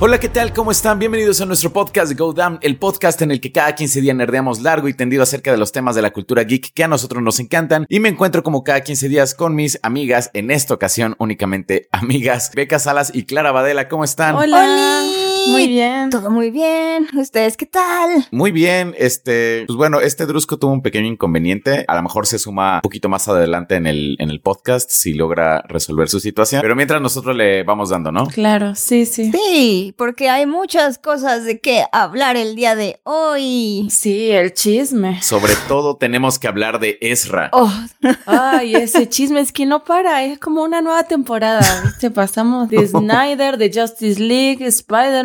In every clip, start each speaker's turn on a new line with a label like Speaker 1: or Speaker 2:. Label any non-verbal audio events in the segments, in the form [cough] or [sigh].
Speaker 1: Hola, ¿qué tal? ¿Cómo están? Bienvenidos a nuestro podcast Go Down, el podcast en el que cada 15 días nerdeamos largo y tendido acerca de los temas de la cultura geek que a nosotros nos encantan. Y me encuentro como cada 15 días con mis amigas, en esta ocasión únicamente amigas, Beca Salas y Clara Badela. ¿Cómo están?
Speaker 2: Hola.
Speaker 3: Muy bien.
Speaker 2: Todo muy bien. ¿Ustedes qué tal?
Speaker 1: Muy bien, este, pues bueno, este Drusco tuvo un pequeño inconveniente. A lo mejor se suma un poquito más adelante en el, en el podcast si logra resolver su situación. Pero mientras nosotros le vamos dando, ¿no?
Speaker 3: Claro, sí, sí.
Speaker 2: Sí, porque hay muchas cosas de qué hablar el día de hoy.
Speaker 3: Sí, el chisme.
Speaker 1: Sobre todo tenemos que hablar de Ezra.
Speaker 2: Oh,
Speaker 3: Ay, ese chisme es que no para, es como una nueva temporada. ¿viste? Pasamos de [laughs] Snyder, de Justice League,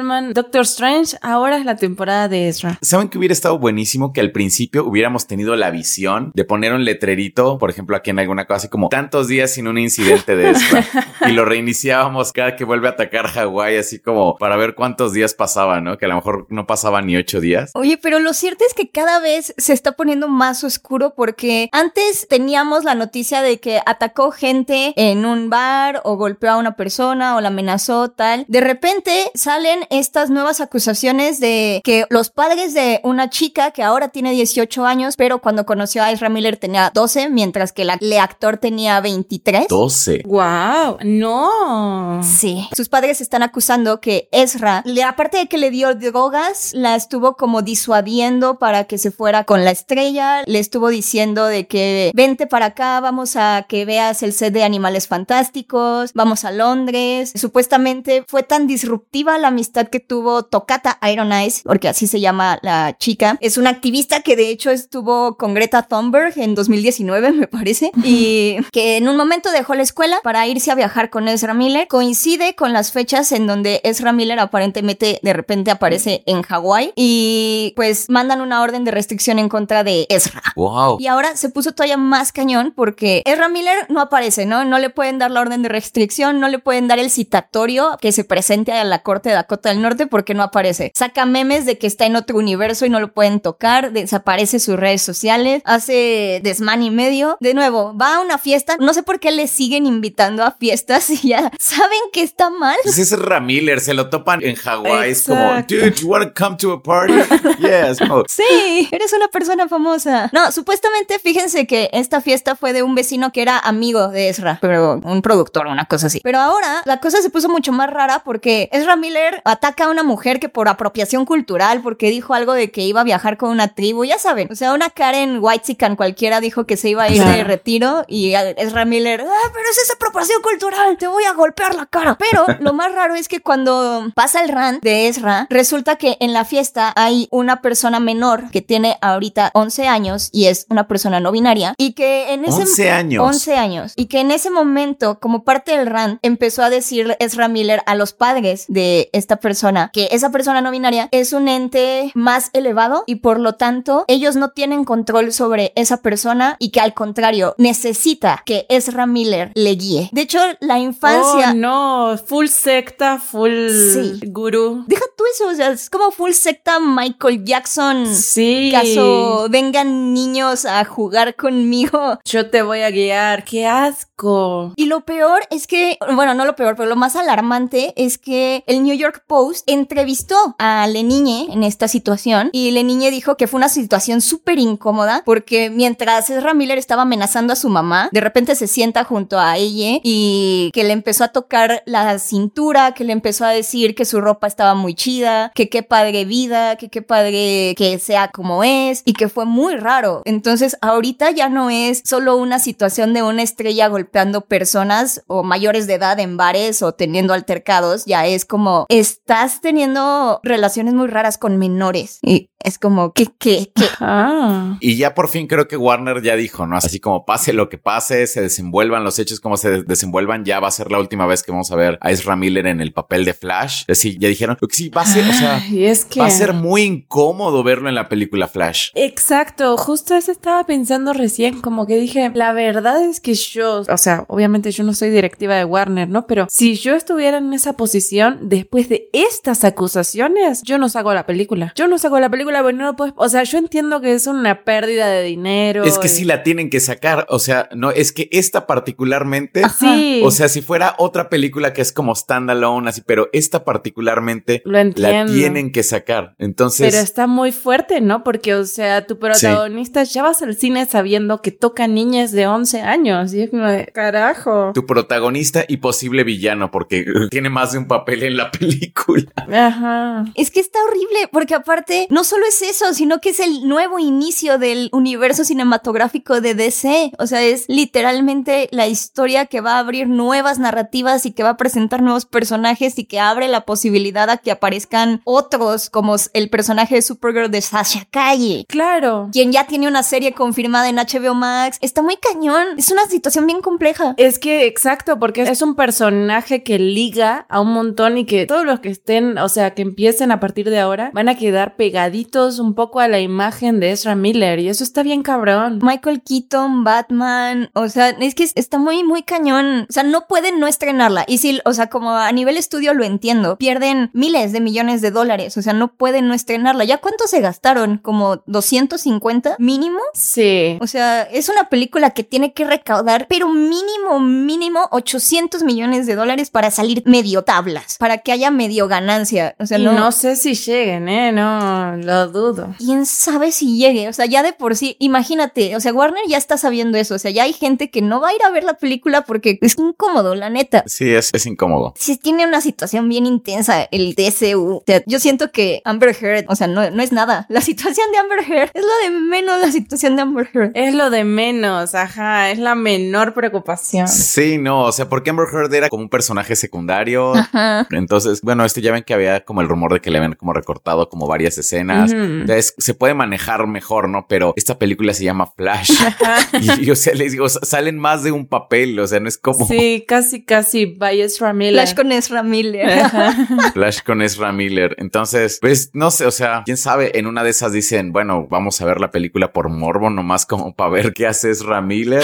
Speaker 3: Spider-Man, Doctor Strange, ahora es la temporada de Ezra.
Speaker 1: ¿Saben que hubiera estado buenísimo que al principio hubiéramos tenido la visión de poner un letrerito, por ejemplo, aquí en alguna cosa así como tantos días sin un incidente de Ezra [laughs] y lo reiniciábamos cada que vuelve a atacar Hawái, así como para ver cuántos días pasaban, ¿no? Que a lo mejor no pasaban ni ocho días.
Speaker 2: Oye, pero lo cierto es que cada vez se está poniendo más oscuro porque antes teníamos la noticia de que atacó gente en un bar o golpeó a una persona o la amenazó tal. De repente salen estas nuevas acusaciones de que los padres de una chica que ahora tiene 18 años, pero cuando conoció a Ezra Miller tenía 12, mientras que la- el actor tenía 23.
Speaker 1: 12.
Speaker 3: ¡Wow! ¡No!
Speaker 2: Sí. Sus padres están acusando que Ezra, le- aparte de que le dio drogas, la estuvo como disuadiendo para que se fuera con la estrella. Le estuvo diciendo de que vente para acá, vamos a que veas el set de Animales Fantásticos, vamos a Londres. Supuestamente fue tan disruptiva la amistad que tuvo Tocata Iron Eyes, porque así se llama la chica. Es una activista que de hecho estuvo con Greta Thunberg en 2019, [laughs] me parece, y que en un momento dejó la escuela para irse a viajar con Ezra Miller. Coincide con las fechas en donde Ezra Miller aparentemente de repente aparece en Hawái y pues mandan una orden de restricción en contra de Ezra.
Speaker 1: Wow.
Speaker 2: Y ahora se puso todavía más cañón porque Ezra Miller no aparece, ¿no? No le pueden dar la orden de restricción, no le pueden dar el citatorio que se presente a la corte de Dakota del Norte porque no aparece. Saca memes de que está en otro universo y no lo pueden tocar, desaparece sus redes sociales, hace desmán y medio. De nuevo, va a una fiesta, no sé por qué le siguen invitando a fiestas y ya [laughs] saben que está mal.
Speaker 1: Pues es Ramiller, se lo topan en Hawái. Es como, dude, you wanna come to a party? [laughs] yes. como,
Speaker 2: Sí, eres una persona famosa. No, supuestamente fíjense que esta fiesta fue de un vecino que era amigo de Ezra, pero un productor, una cosa así. Pero ahora la cosa se puso mucho más rara porque Ezra Miller ataca a una mujer que por apropiación cultural, porque dijo algo de que iba a viajar con una tribu, ya saben. O sea, una Karen Whitezican cualquiera dijo que se iba a ir de retiro y Ezra Miller, ah, pero es esa apropiación cultural, te voy a golpear la cara. Pero lo más raro es que cuando pasa el rant de Ezra, resulta que en la fiesta hay una persona menor que tiene ahorita 11 años y es una persona no binaria y que en ese
Speaker 1: 11 años.
Speaker 2: 11 años y que en ese momento como parte del rant empezó a decir Ezra Miller a los padres de esta persona que esa persona no binaria es un ente más elevado y por lo tanto ellos no tienen control sobre esa persona y que al contrario necesita que Ezra Miller le guíe. De hecho, la infancia
Speaker 3: Oh, no, full secta, full
Speaker 2: Sí.
Speaker 3: gurú.
Speaker 2: Deja tú eso, o sea, es como full secta Michael Jackson.
Speaker 3: Sí.
Speaker 2: Caso vengan niños a jugar conmigo.
Speaker 3: Yo te voy a guiar, qué asco.
Speaker 2: Y lo peor es que, bueno, no lo peor, pero lo más alarmante es que el New York Post entrevistó a Leniñe en esta situación y Leniñe dijo que fue una situación súper incómoda porque mientras Ezra Miller estaba amenazando a su mamá, de repente se sienta junto a ella y que le empezó a tocar la cintura, que le empezó a decir que su ropa estaba muy chida, que qué padre vida, que qué padre que sea como es y que fue muy raro. Entonces ahorita ya no es solo una situación de una estrella golpeando personas o mayores de edad en bares o teniendo altercados, ya es como estás teniendo relaciones muy raras con menores y es como que, que, que.
Speaker 3: Ah.
Speaker 1: Y ya por fin creo que Warner ya dijo, ¿no? Así como pase lo que pase, se desenvuelvan los hechos como se de- desenvuelvan, ya va a ser la última vez que vamos a ver a Ezra Miller en el papel de Flash. Es decir, ya dijeron, lo que sí, va a ser, o sea,
Speaker 3: es que...
Speaker 1: va a ser muy incómodo verlo en la película Flash.
Speaker 3: Exacto, justo eso estaba pensando recién, como que dije, la verdad es que yo, o sea, obviamente yo no soy directiva de Warner, ¿no? Pero si yo estuviera en esa posición, después de estas acusaciones, yo no saco la película. Yo no saco la película porque no lo puedes. O sea, yo entiendo que es una pérdida de dinero.
Speaker 1: Es que
Speaker 3: y-
Speaker 1: sí la tienen que sacar. O sea, no, es que esta particularmente.
Speaker 3: Sí.
Speaker 1: O sea, si fuera otra película que es como standalone, así, pero esta particularmente
Speaker 3: Lo
Speaker 1: la tienen que sacar. Entonces,
Speaker 3: Pero está muy fuerte, ¿no? Porque, o sea, tu protagonista ya vas al cine sabiendo que toca niñas de 11 años. Y es como de, carajo.
Speaker 1: tu protagonista y posible villano, porque [laughs] tiene más de un papel en la película.
Speaker 3: Ajá.
Speaker 2: Es que está horrible, porque aparte, no solo es eso, sino que es el nuevo inicio del universo cinematográfico de DC. O sea, es literalmente la historia que va a abrir nuevas narrativas y que va a presentar nuevos personajes y que abre la posibilidad a que aparezcan otros, como el personaje de Supergirl de Sasha Calle.
Speaker 3: Claro.
Speaker 2: Quien ya tiene una serie confirmada en HBO Max. Está muy cañón. Es una situación bien compleja.
Speaker 3: Es que, exacto, porque es un personaje que liga a un montón y que todos los que estén, o sea, que empiecen a partir de ahora, van a quedar pegaditos un poco a la imagen de Ezra Miller y eso está bien cabrón.
Speaker 2: Michael Keaton, Batman, o sea, es que está muy, muy cañón. O sea, no pueden no estrenarla. Y sí, o sea, como a nivel estudio lo entiendo, pierden miles de millones de dólares, o sea, no pueden no estrenarla. ¿Ya cuánto se gastaron? ¿Como 250 mínimo?
Speaker 3: Sí.
Speaker 2: O sea, es una película que tiene que recaudar, pero mínimo, mínimo 800 millones de dólares para salir medio tablas, para que haya medio ganancia. O sea,
Speaker 3: y
Speaker 2: no,
Speaker 3: no sé si lleguen, ¿eh? No, lo dudo.
Speaker 2: quién sabe si llegue. O sea, ya de por sí, imagínate, o sea, Warner ya está sabiendo eso. O sea, ya hay gente que no va a ir a ver la película porque es incómodo, la neta.
Speaker 1: Sí, es, es incómodo.
Speaker 2: Sí, tiene una situación bien intensa el DCU. O sea, yo siento que Amber Heard, o sea, no, no es nada. La situación de Amber Heard es lo de menos la situación de Amber Heard.
Speaker 3: Es lo de menos, ajá, es la menor preocupación.
Speaker 1: Sí, no, o sea, porque Amber Heard era como un personaje secundario.
Speaker 2: Ajá.
Speaker 1: Entonces, bueno, ya ven que había como el rumor de que le habían como recortado como varias escenas. Entonces, se puede manejar mejor, ¿no? Pero esta película se llama Flash. [laughs] y, [laughs] y, o sea, les digo, salen más de un papel, o sea, no es como
Speaker 3: Sí, casi, casi by Ezra Miller.
Speaker 2: Flash con Ezra Miller.
Speaker 3: Ajá. [laughs]
Speaker 1: Flash con Ezra Miller. Entonces, pues no sé, o sea, quién sabe, en una de esas dicen, bueno, vamos a ver la película por morbo, nomás como para ver qué hace Ezra Miller.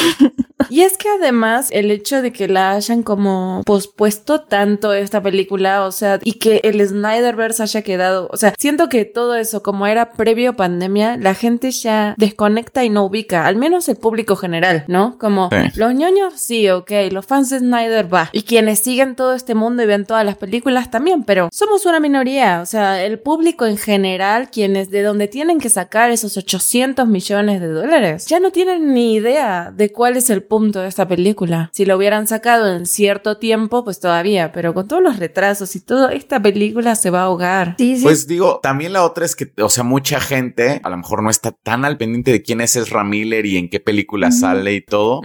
Speaker 3: Y es que además el hecho de que la hayan como pospuesto tanto esta película, o sea, y que el Snyderverse haya quedado, o sea, siento que todo eso como era previo pandemia, la gente ya desconecta y no ubica, al menos el público general, ¿no? Como
Speaker 1: Sí.
Speaker 3: los ñoños, sí, ok, los fans de Snyder va, y quienes siguen todo este mundo y ven todas las películas también, pero somos una minoría, o sea, el público en general, quienes de donde tienen que sacar esos 800 millones de dólares, ya no tienen ni idea de cuál es el punto de esta película. Si lo hubieran sacado en cierto tiempo, pues todavía, pero con todos los retrasos y todo, esta película se va a ahogar.
Speaker 2: Sí, sí.
Speaker 1: Pues digo, también la otra es que, o sea, mucha gente a lo mejor no está tan al pendiente de quién es Ezra Miller y en qué película sale y todo.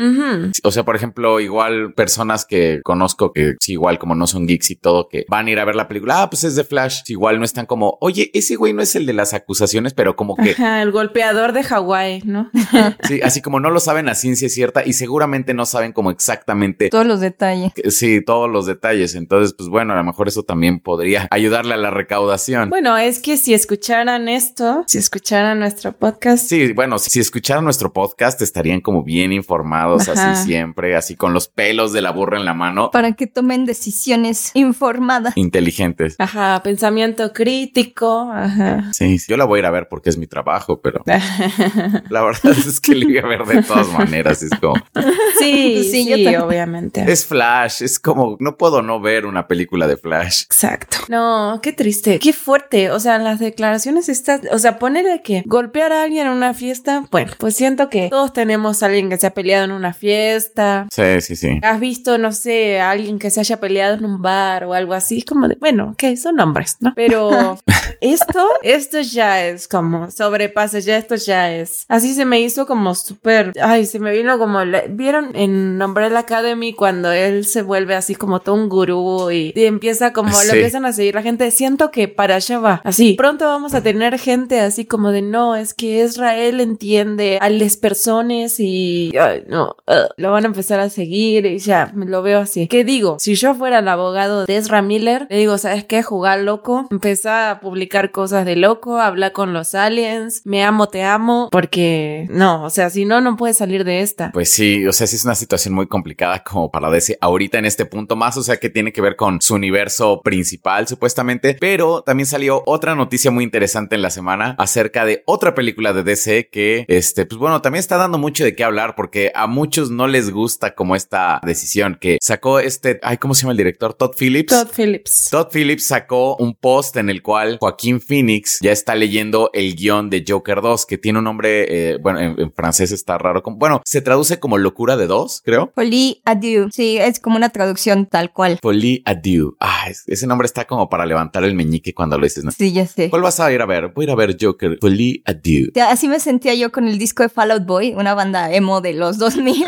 Speaker 1: O sea, por ejemplo, igual personas que conozco que sí, igual como no son geeks y todo, que van a ir a ver la película, ah, pues es de Flash. Igual no están como, oye, ese güey no es el de las acusaciones, pero como que
Speaker 3: Ajá, el golpeador de Hawái, ¿no? [laughs]
Speaker 1: sí, así como no lo saben a ciencia cierta y seguramente no saben como exactamente
Speaker 2: Todos los detalles.
Speaker 1: que- sí, todos los detalles. Entonces, pues bueno, a lo mejor eso también podría ayudarle a la recaudación.
Speaker 3: Bueno, es que si escucharan esto, si escucharan nuestro podcast,
Speaker 1: Sí, bueno, si, escucharan nuestro podcast estarían como bien informados
Speaker 3: Ajá.
Speaker 1: así siempre, así con los pelos de la burra en la mano,
Speaker 2: Para que tomen decisiones informadas.
Speaker 1: inteligentes.
Speaker 3: ajá, pensamiento crítico, ajá.
Speaker 1: Sí, yo la voy a ir a ver porque es mi trabajo, pero [laughs] la verdad es que la voy a ver de todas maneras. Es como,
Speaker 3: Sí, [laughs]
Speaker 2: Sí,
Speaker 3: sí,
Speaker 2: yo también.
Speaker 3: obviamente.
Speaker 1: es Flash, es como, no puedo no ver una película de Flash.
Speaker 3: Exacto. No, qué triste, qué fuerte. O sea, las declaraciones estas, o sea, ponerle que golpear a alguien en una fiesta, bueno, pues siento que todos tenemos a alguien que se ha peleado en una fiesta.
Speaker 1: Sí, sí, sí.
Speaker 3: Has visto, no sé, a alguien que se haya peleado en un bar o algo así, como de, bueno, ok, son hombres, ¿no? Pero [laughs] esto, esto ya es como sobrepasa, ya esto ya es. Así se me hizo como súper, ay, se me vino como, la- ¿vieron en Umbrella Academy cuando él se vuelve así como todo un gurú y, y empieza como,
Speaker 1: Sí.
Speaker 3: lo empiezan a seguir la gente? Siento que para allá va. Así, pronto vamos a tener gente así como de, no, es que Israel entiende a las personas y, ay, no, ugh, lo van a empezar a seguir y ya, me lo veo así. ¿Qué digo? Si yo fuera el abogado de Ezra Miller, le digo, ¿sabes qué? Jugar loco, empezar a publicar cosas de loco, hablar con los aliens, me amo, te amo, porque no, o sea, si no, no puedes salir de esta.
Speaker 1: Pues sí, o sea, sí es una situación muy complicada como para DC ahorita en este punto más, o sea, que tiene que ver con su universo principal supuestamente, pero también salió otra noticia muy interesante en la semana acerca de otra película de DC que, este, pues bueno, también está dando mucho de qué hablar porque a muchos no les gusta como esta decisión que sacó este, ay, ¿cómo se llama el director? Todd Phillips.
Speaker 3: Todd Phillips.
Speaker 1: Todd Phillips sacó un post en el cual Joaquín Phoenix ya está leyendo el guion de Joker 2, que tiene un nombre, eh, bueno, en, en, francés está raro. Como, bueno, se traduce como locura de dos, creo.
Speaker 2: Folie adieu. Sí, es como una traducción tal cual.
Speaker 1: Folie adieu. Ah, ese nombre está como para levantar el meñique cuando lo dices. ¿no?
Speaker 2: Sí, ya sé.
Speaker 1: ¿Cuál vas a ir a ver? Voy a ir a ver Joker. Folie adieu.
Speaker 2: Así me sentía yo con el disco de Fallout Boy, una banda emo de los 2000.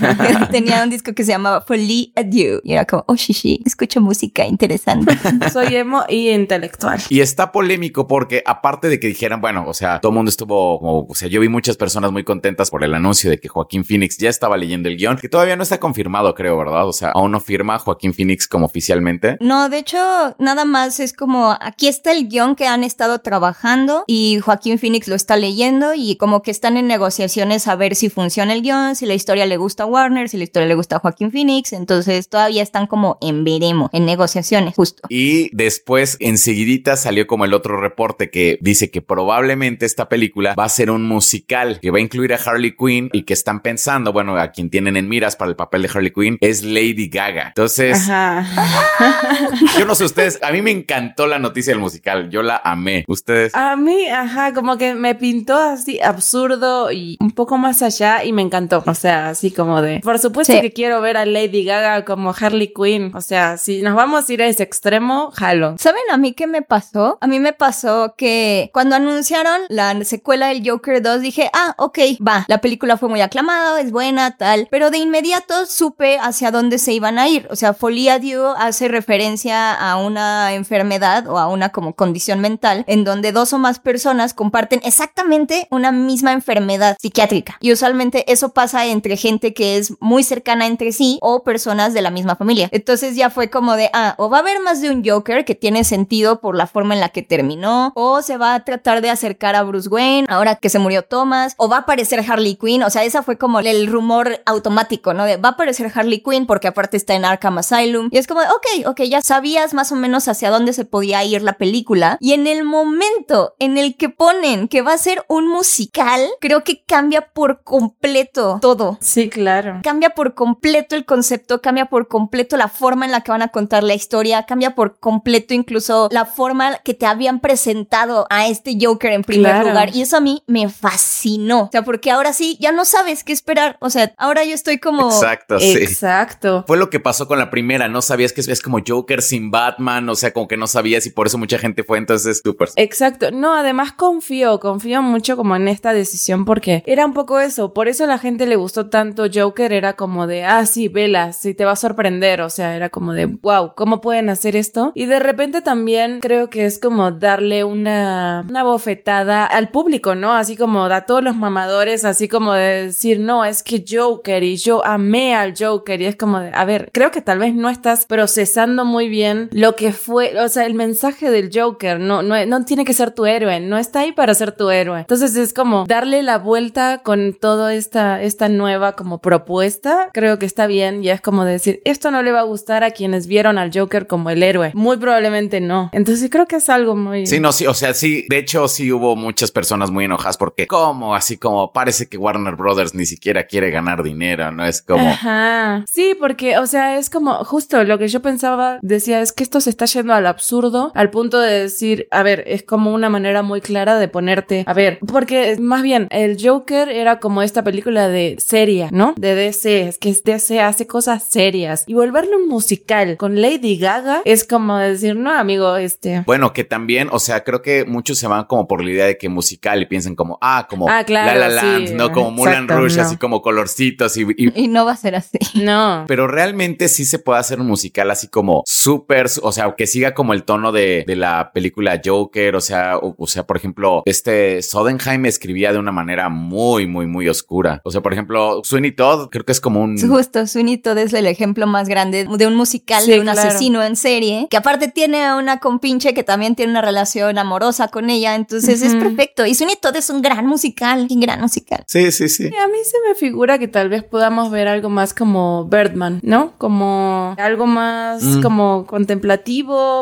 Speaker 2: [laughs] tenía un disco que se llamaba Folie adieu. Y era como, oh, shishi, escucho música interesante. [laughs]
Speaker 3: Soy emo y intelectual.
Speaker 1: Y está polémico porque aparte de que dijeran, bueno, o sea, todo el mundo estuvo como, o sea, yo vi muchas personas muy contentas por el anuncio de que Joaquín Phoenix ya estaba leyendo el guion, que todavía no está confirmado, creo, ¿verdad? O sea, aún no firma Joaquín Phoenix como oficialmente.
Speaker 2: No, de hecho, nada más es como, aquí está el guion que han estado trabajando y Joaquín Phoenix lo está leyendo y como que están en negociaciones a ver si funciona el guion, si la historia le gusta a Warner, si la historia le gusta a Joaquín Phoenix, entonces todavía están como en veremos, en negociaciones, justo.
Speaker 1: Y después, enseguidita salió como el otro reporte que dice que probablemente esta película va a ser un musical que va a incluir a Harley Quinn y que están pensando, bueno, a quien tienen en miras para el papel de Harley Quinn es Lady Gaga. Entonces, yo no sé ustedes, a mí me encantó la noticia del musical, yo la amé. ¿Ustedes?
Speaker 3: A mí, ajá, como que me pintó así absurdo y un poco más allá y me encantó. O sea, así como de, por supuesto sí. que quiero ver a Lady Gaga como Harley Quinn. O sea, si nos vamos a ir a ese extremo, jalo.
Speaker 2: ¿Saben a mí qué me pasó? A mí me pasó que cuando anunciaron la secuela del Joker 2 dije, ah, ok, va, la película fue muy aclamada, es buena, tal, pero de inmediato supe hacia dónde se iban a ir. O sea, Folia Dieu hace referencia a una enfermedad o a una como condición mental en donde dos o más personas comparten exactamente una misma enfermedad psiquiátrica. Y usualmente eso pasa entre gente que es muy cercana entre sí o personas de la misma familia. Entonces ya fue como de, ah, o va a haber más de un Joker que tiene sentido por la forma en la que terminó, o se va a tratar de acercar a Bruce Wayne ahora que se murió Thomas, o va a aparecer Harley Quinn. O sea, esa fue como el rumor automático, ¿no? De va a aparecer Harley Quinn porque aparte está en Arkham Asylum. Y es como, de, ok, ok, ya sabías más o menos hacia dónde se podía ir la película. Y en el momento en el que ponen que va a ser un musical, creo que cambia por completo todo.
Speaker 3: Sí, claro.
Speaker 2: Cambia por completo el concepto, cambia por completo la forma en la que van a contar la historia, cambia por completo incluso la forma que te habían presentado a este Joker en primer
Speaker 3: Claro.
Speaker 2: lugar. Y eso a mí me fascinó. O sea, porque ahora sí, ya no sabes qué esperar. O sea, ahora yo estoy como...
Speaker 1: Exacto, sí.
Speaker 3: Exacto.
Speaker 1: Fue lo que pasó con la primera, no sabías que es, como Joker sin Batman, o sea, como que no sabías y por eso mucha gente fue entonces súper.
Speaker 3: Exacto. No, además confío, confío mucho como en esta decisión porque era un poco eso. Por eso la gente le gustó tanto Joker. Era como de, ah, sí, vela, sí, te va a sorprender. O sea, era como de, wow, ¿cómo pueden hacer esto? Y de repente también creo que es como darle una, una bofetada al público, ¿no? Así como a todos los mamadores, así como de decir, no, es que Joker y yo amé al Joker. Y es como de, a ver, creo que tal vez no estás procesando muy bien lo que fue, o sea, el mensaje del Joker. No, no, no tiene que ser tu héroe, no está ahí para ser tu héroe. Entonces es como darle la vuelta con toda esta, esta nueva como propuesta. Creo que está bien y es como decir, esto no le va a gustar a quienes vieron al Joker como el héroe. Muy probablemente no. Entonces creo que es algo muy...
Speaker 1: Sí, no, sí, o sea, sí, de hecho sí hubo muchas personas muy enojadas porque como así como parece que Warner Brothers ni siquiera quiere ganar dinero, ¿no? Es como...
Speaker 3: Ajá. Sí, porque, o sea, es como justo lo que yo pensaba, decía, es que esto se está yendo al absurdo, al punto de decir, a ver, es como una manera muy clara de ponerte, a ver, porque más bien, el Joker era como esta película de seria, ¿no? De DC, es que DC hace cosas serias. Y volverlo un musical con Lady Gaga es como decir, no, amigo, este...
Speaker 1: Bueno, que también, o sea, creo que muchos se van como por la idea de que musical y piensan como, ah, como
Speaker 3: Ah, claro,
Speaker 1: La La Land,
Speaker 3: sí,
Speaker 1: ¿no? Como Mulan
Speaker 3: exacto,
Speaker 1: Rouge,
Speaker 3: no.
Speaker 1: así como colorcitos y, y-
Speaker 2: Y no va a ser así.
Speaker 3: No.
Speaker 1: Pero realmente sí se puede hacer un musical así como súper, o sea, que siga como el tono de, de la película Joker, o sea, o, o sea, por ejemplo, este Sodenheim escribía de una manera muy, muy, muy oscura. O sea, por ejemplo, Sweeney Todd creo que es como un...
Speaker 2: Justo, Sweeney Todd es el ejemplo más grande de un musical
Speaker 3: Sí,
Speaker 2: de un
Speaker 3: claro.
Speaker 2: asesino en serie, que aparte tiene a una compinche que también tiene una relación amorosa con ella, entonces es perfecto. Y Sweeney Todd es un gran musical, un gran musical.
Speaker 1: Sí, sí, sí.
Speaker 3: A mí se me figura que tal vez podamos ver algo más como Birdman, ¿no? Como algo más
Speaker 1: Mm.
Speaker 3: como contemplativo,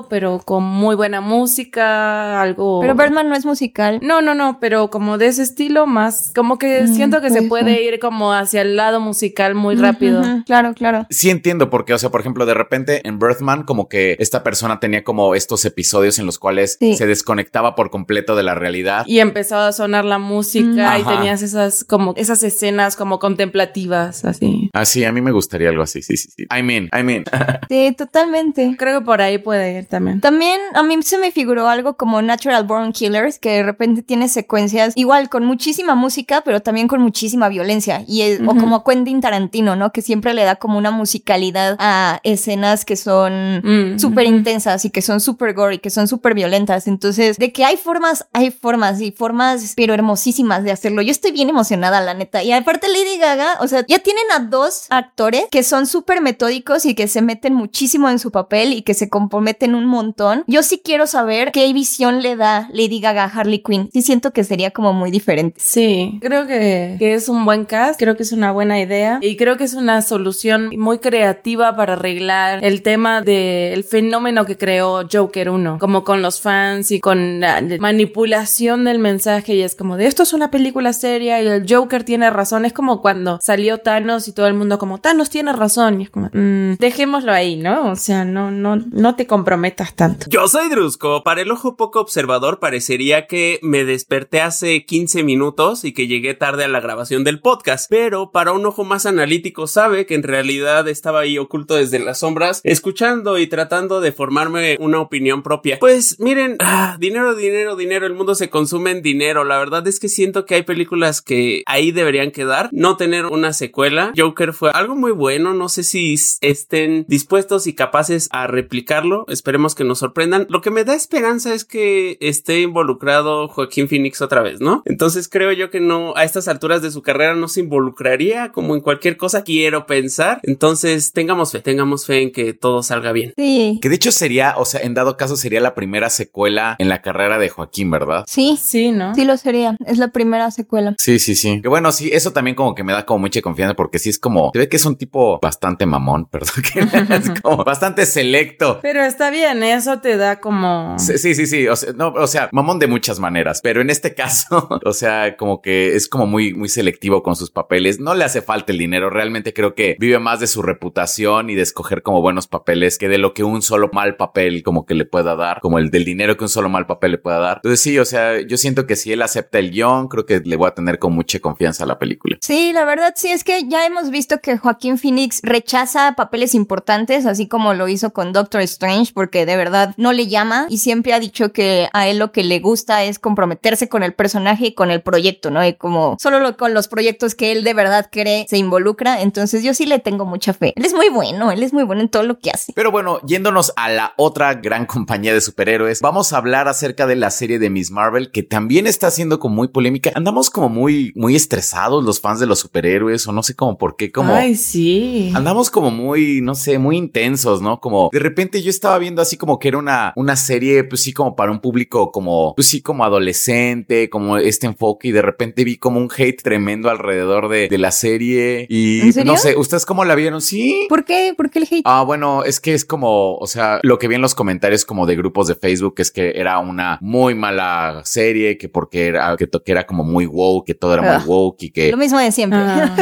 Speaker 3: pero con muy buena música, algo...
Speaker 2: Pero Birdman no es musical.
Speaker 3: No, no, no, pero como de ese estilo más, como que
Speaker 2: Mm,
Speaker 3: siento que se
Speaker 2: puede
Speaker 3: ir como hacia el lado musical muy rápido.
Speaker 2: Claro, claro.
Speaker 1: Sí entiendo porque, o sea, por ejemplo, de repente en Birthman como que esta persona tenía como estos episodios en los cuales
Speaker 2: Sí.
Speaker 1: se desconectaba por completo de la realidad.
Speaker 3: Y empezaba a sonar la música
Speaker 1: Mm.
Speaker 3: y
Speaker 1: Ajá.
Speaker 3: tenías esas como esas escenas como contemplativas, así.
Speaker 1: Ah, sí, a mí me gustaría algo así, sí, sí, sí. I mean, I mean.
Speaker 2: Sí, totalmente.
Speaker 3: Creo que por ahí puede ir también.
Speaker 2: También a mí se me figuró algo como Natural Born Killers, que de repente tiene secuencias igual con muchísima música, pero también con muchísima violencia. Y es- O como Quentin Tarantino, ¿no? Que siempre le da como una musicalidad a escenas que son
Speaker 3: Mm.
Speaker 2: súper intensas y que son súper gory, que son súper violentas. Entonces, de que hay formas, hay formas y formas, pero hermosísimas de hacerlo. Yo estoy bien emocionada, la neta. Y aparte Lady Gaga, o sea, ya tienen a dos actores que son súper metódicos y que se meten muchísimo en su papel y que se comprometen un montón. Yo sí quiero saber qué visión le da Lady Gaga a Harley Quinn. Sí siento que sería como muy diferente.
Speaker 3: Sí, creo que, que es un buen cast, creo que es una buena idea y creo que es una solución muy creativa para arreglar el tema del fenómeno que creó Joker 1, como con los fans y con la manipulación del mensaje y es como de esto es una película seria y el Joker tiene razón, es como cuando salió Thanos y todo el mundo como Thanos tiene razón y es como mm, dejémoslo ahí, ¿no? O sea, no no no te comprometas tanto.
Speaker 4: Yo soy Drusco. Para el ojo poco observador parecería que me desperté hace 15 minutos y que llegué tarde a la grabación del podcast. Pero para un ojo más analítico sabe que en realidad estaba ahí oculto desde las sombras, escuchando y tratando de formarme una opinión propia. Pues miren, ah, dinero, dinero, dinero. El mundo se consume en dinero. La verdad es que siento que hay películas que ahí deberían quedar. No tener una secuela. Joker fue algo muy bueno. No sé si estén dispuestos y capaces a replicarlo. Esperemos que nos sorprendan. Lo que me da esperanza es que esté involucrado Joaquín Phoenix otra vez, ¿no? Entonces creo yo que no, a estas alturas de su carrera no se involucraría como en cualquier cosa quiero pensar. Entonces tengamos fe, tengamos fe en que todo salga bien.
Speaker 2: Sí.
Speaker 1: Que de hecho sería, o sea, en dado caso sería la primera secuela en la carrera de Joaquín, ¿verdad?
Speaker 2: Sí.
Speaker 3: Sí, ¿no?
Speaker 2: Sí lo sería. Es la primera secuela.
Speaker 1: Sí, sí, sí. Que bueno, sí, eso también como que me da como mucha confianza porque sí es como, se ve que es un tipo bastante mamón, [laughs] perdón, que [laughs] es como bastante selecto.
Speaker 3: Pero está bien, eso te da como...
Speaker 1: Sí, sí, sí, sí. O sea, no, o sea, mamón de muchas maneras, pero en este [laughs] caso, o sea, como que es como muy, muy selectivo con sus papeles. No le hace falta el dinero. Realmente creo que vive más de su reputación y de escoger como buenos papeles que de lo que un solo mal papel como que le pueda dar, como el del dinero que un solo mal papel le pueda dar. Entonces sí, o sea, yo siento que si él acepta el guion, creo que le voy a tener con mucha confianza a la película.
Speaker 2: Sí, la verdad sí es que ya hemos visto que Joaquín Phoenix rechaza papeles importantes, así como lo hizo con Doctor Strange, porque de verdad no le llama y siempre ha dicho que a él lo que le gusta es comprometerse con el personaje y con el proyecto, ¿no? Y como solo lo- con los proyectos que él de verdad cree se involucra, entonces yo sí le tengo mucha fe. Él es muy bueno, él es muy bueno en todo lo que hace.
Speaker 1: Pero bueno, yéndonos a la otra gran compañía de superhéroes, vamos a hablar acerca de la serie de Miss Marvel, que también está siendo como muy polémica. Andamos como muy, muy estresados los fans de los superhéroes, o no sé cómo por qué, como...
Speaker 3: Ay, sí.
Speaker 1: Andamos como muy, no sé, muy intensos, ¿no? Como de repente yo estaba viendo así como que era una, una serie, pues sí, como para un público como, pues sí, como adolescente, como este enfoque y de repente vi como un hate tremendo alrededor de, de la serie y
Speaker 2: ¿En serio?
Speaker 1: no sé, ¿ustedes cómo la vieron? Sí.
Speaker 2: ¿Por qué? ¿Por qué el hate?
Speaker 1: Ah, bueno, es que es como, o sea, lo que vi en los comentarios como de grupos de Facebook es que era una muy mala serie, que porque era, que, to- que era como muy woke, que todo era muy
Speaker 2: Ah.
Speaker 1: woke y que...
Speaker 2: Lo mismo de siempre.
Speaker 3: Ah.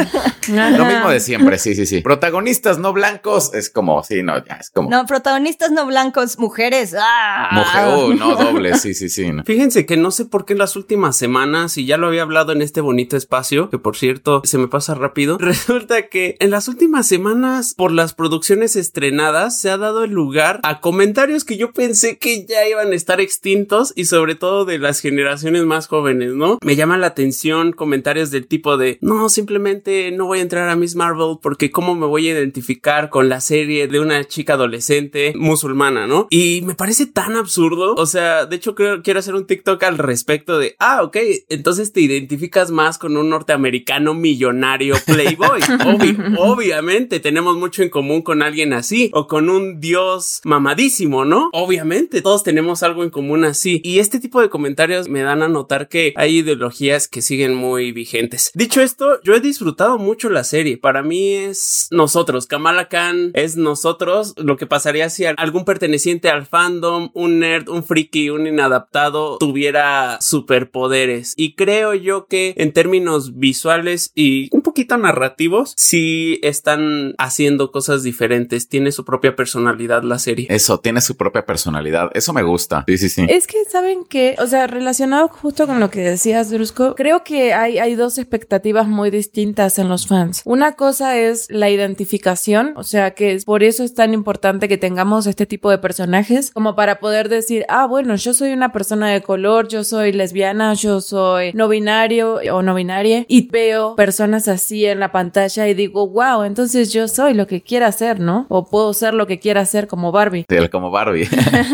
Speaker 1: Lo mismo [laughs] de siempre, sí, sí, sí. Protagonistas no blancos es como, sí, no, ya es como...
Speaker 2: No, protagonistas no blancos, mujeres. ¡Ah!
Speaker 1: Mujer, uh, no, doble, sí, sí, sí. no.
Speaker 4: Fíjense que no sé por qué en las últimas semanas, y ya lo había hablado en este bonito espacio, que por cierto se me pasa rápido, [laughs] resulta que en las últimas semanas, por las producciones estrenadas, se ha dado el lugar a comentarios que yo pensé que ya iban a estar extintos y sobre todo de las generaciones más jóvenes, ¿no? Me llama la atención comentarios del tipo de, no, simplemente no voy a entrar a Miss Marvel porque cómo me voy a identificar con la serie de una chica adolescente musulmana, ¿no? Y me parece tan absurdo. O sea, de hecho creo, quiero hacer un TikTok al respecto de, ah, ok, entonces te identificas más con un norteamericano millonario playboy. [laughs] Obvi- obviamente tenemos mucho en común con alguien así o con un dios mamadísimo, ¿no? Obviamente todos tenemos algo en común así. Y este tipo de comentarios me dan a notar que hay ideologías que siguen muy vigentes. Dicho esto, yo he disfrutado mucho la serie. Para mí es nosotros. Kamala Khan es nosotros. Lo que pasaría si algún perteneciente al fandom, un nerd, un friki, un inadaptado tuviera superpoderes. Y creo yo que en términos visuales y un poquito narrativos, sí están haciendo cosas diferentes. Tiene su propia personalidad la serie.
Speaker 1: Eso, tiene su propia personalidad. Eso me gusta. Sí, sí, sí.
Speaker 3: Es que saben que, o sea, relacionado justo con lo que decías, Drusco, creo que hay, hay dos expectativas muy distintas en los fans. Una cosa es la identificación, o sea, que es, por eso es tan importante que tengamos este tipo de personajes como para poder decir, ah, bueno, yo soy una persona de color, yo soy lesbiana, yo soy no binario o no binaria y veo personas así en la pantalla y digo, wow, entonces yo soy lo que quiera ser, ¿no? O puedo ser lo que quiera ser como Barbie.
Speaker 1: Sí, como Barbie.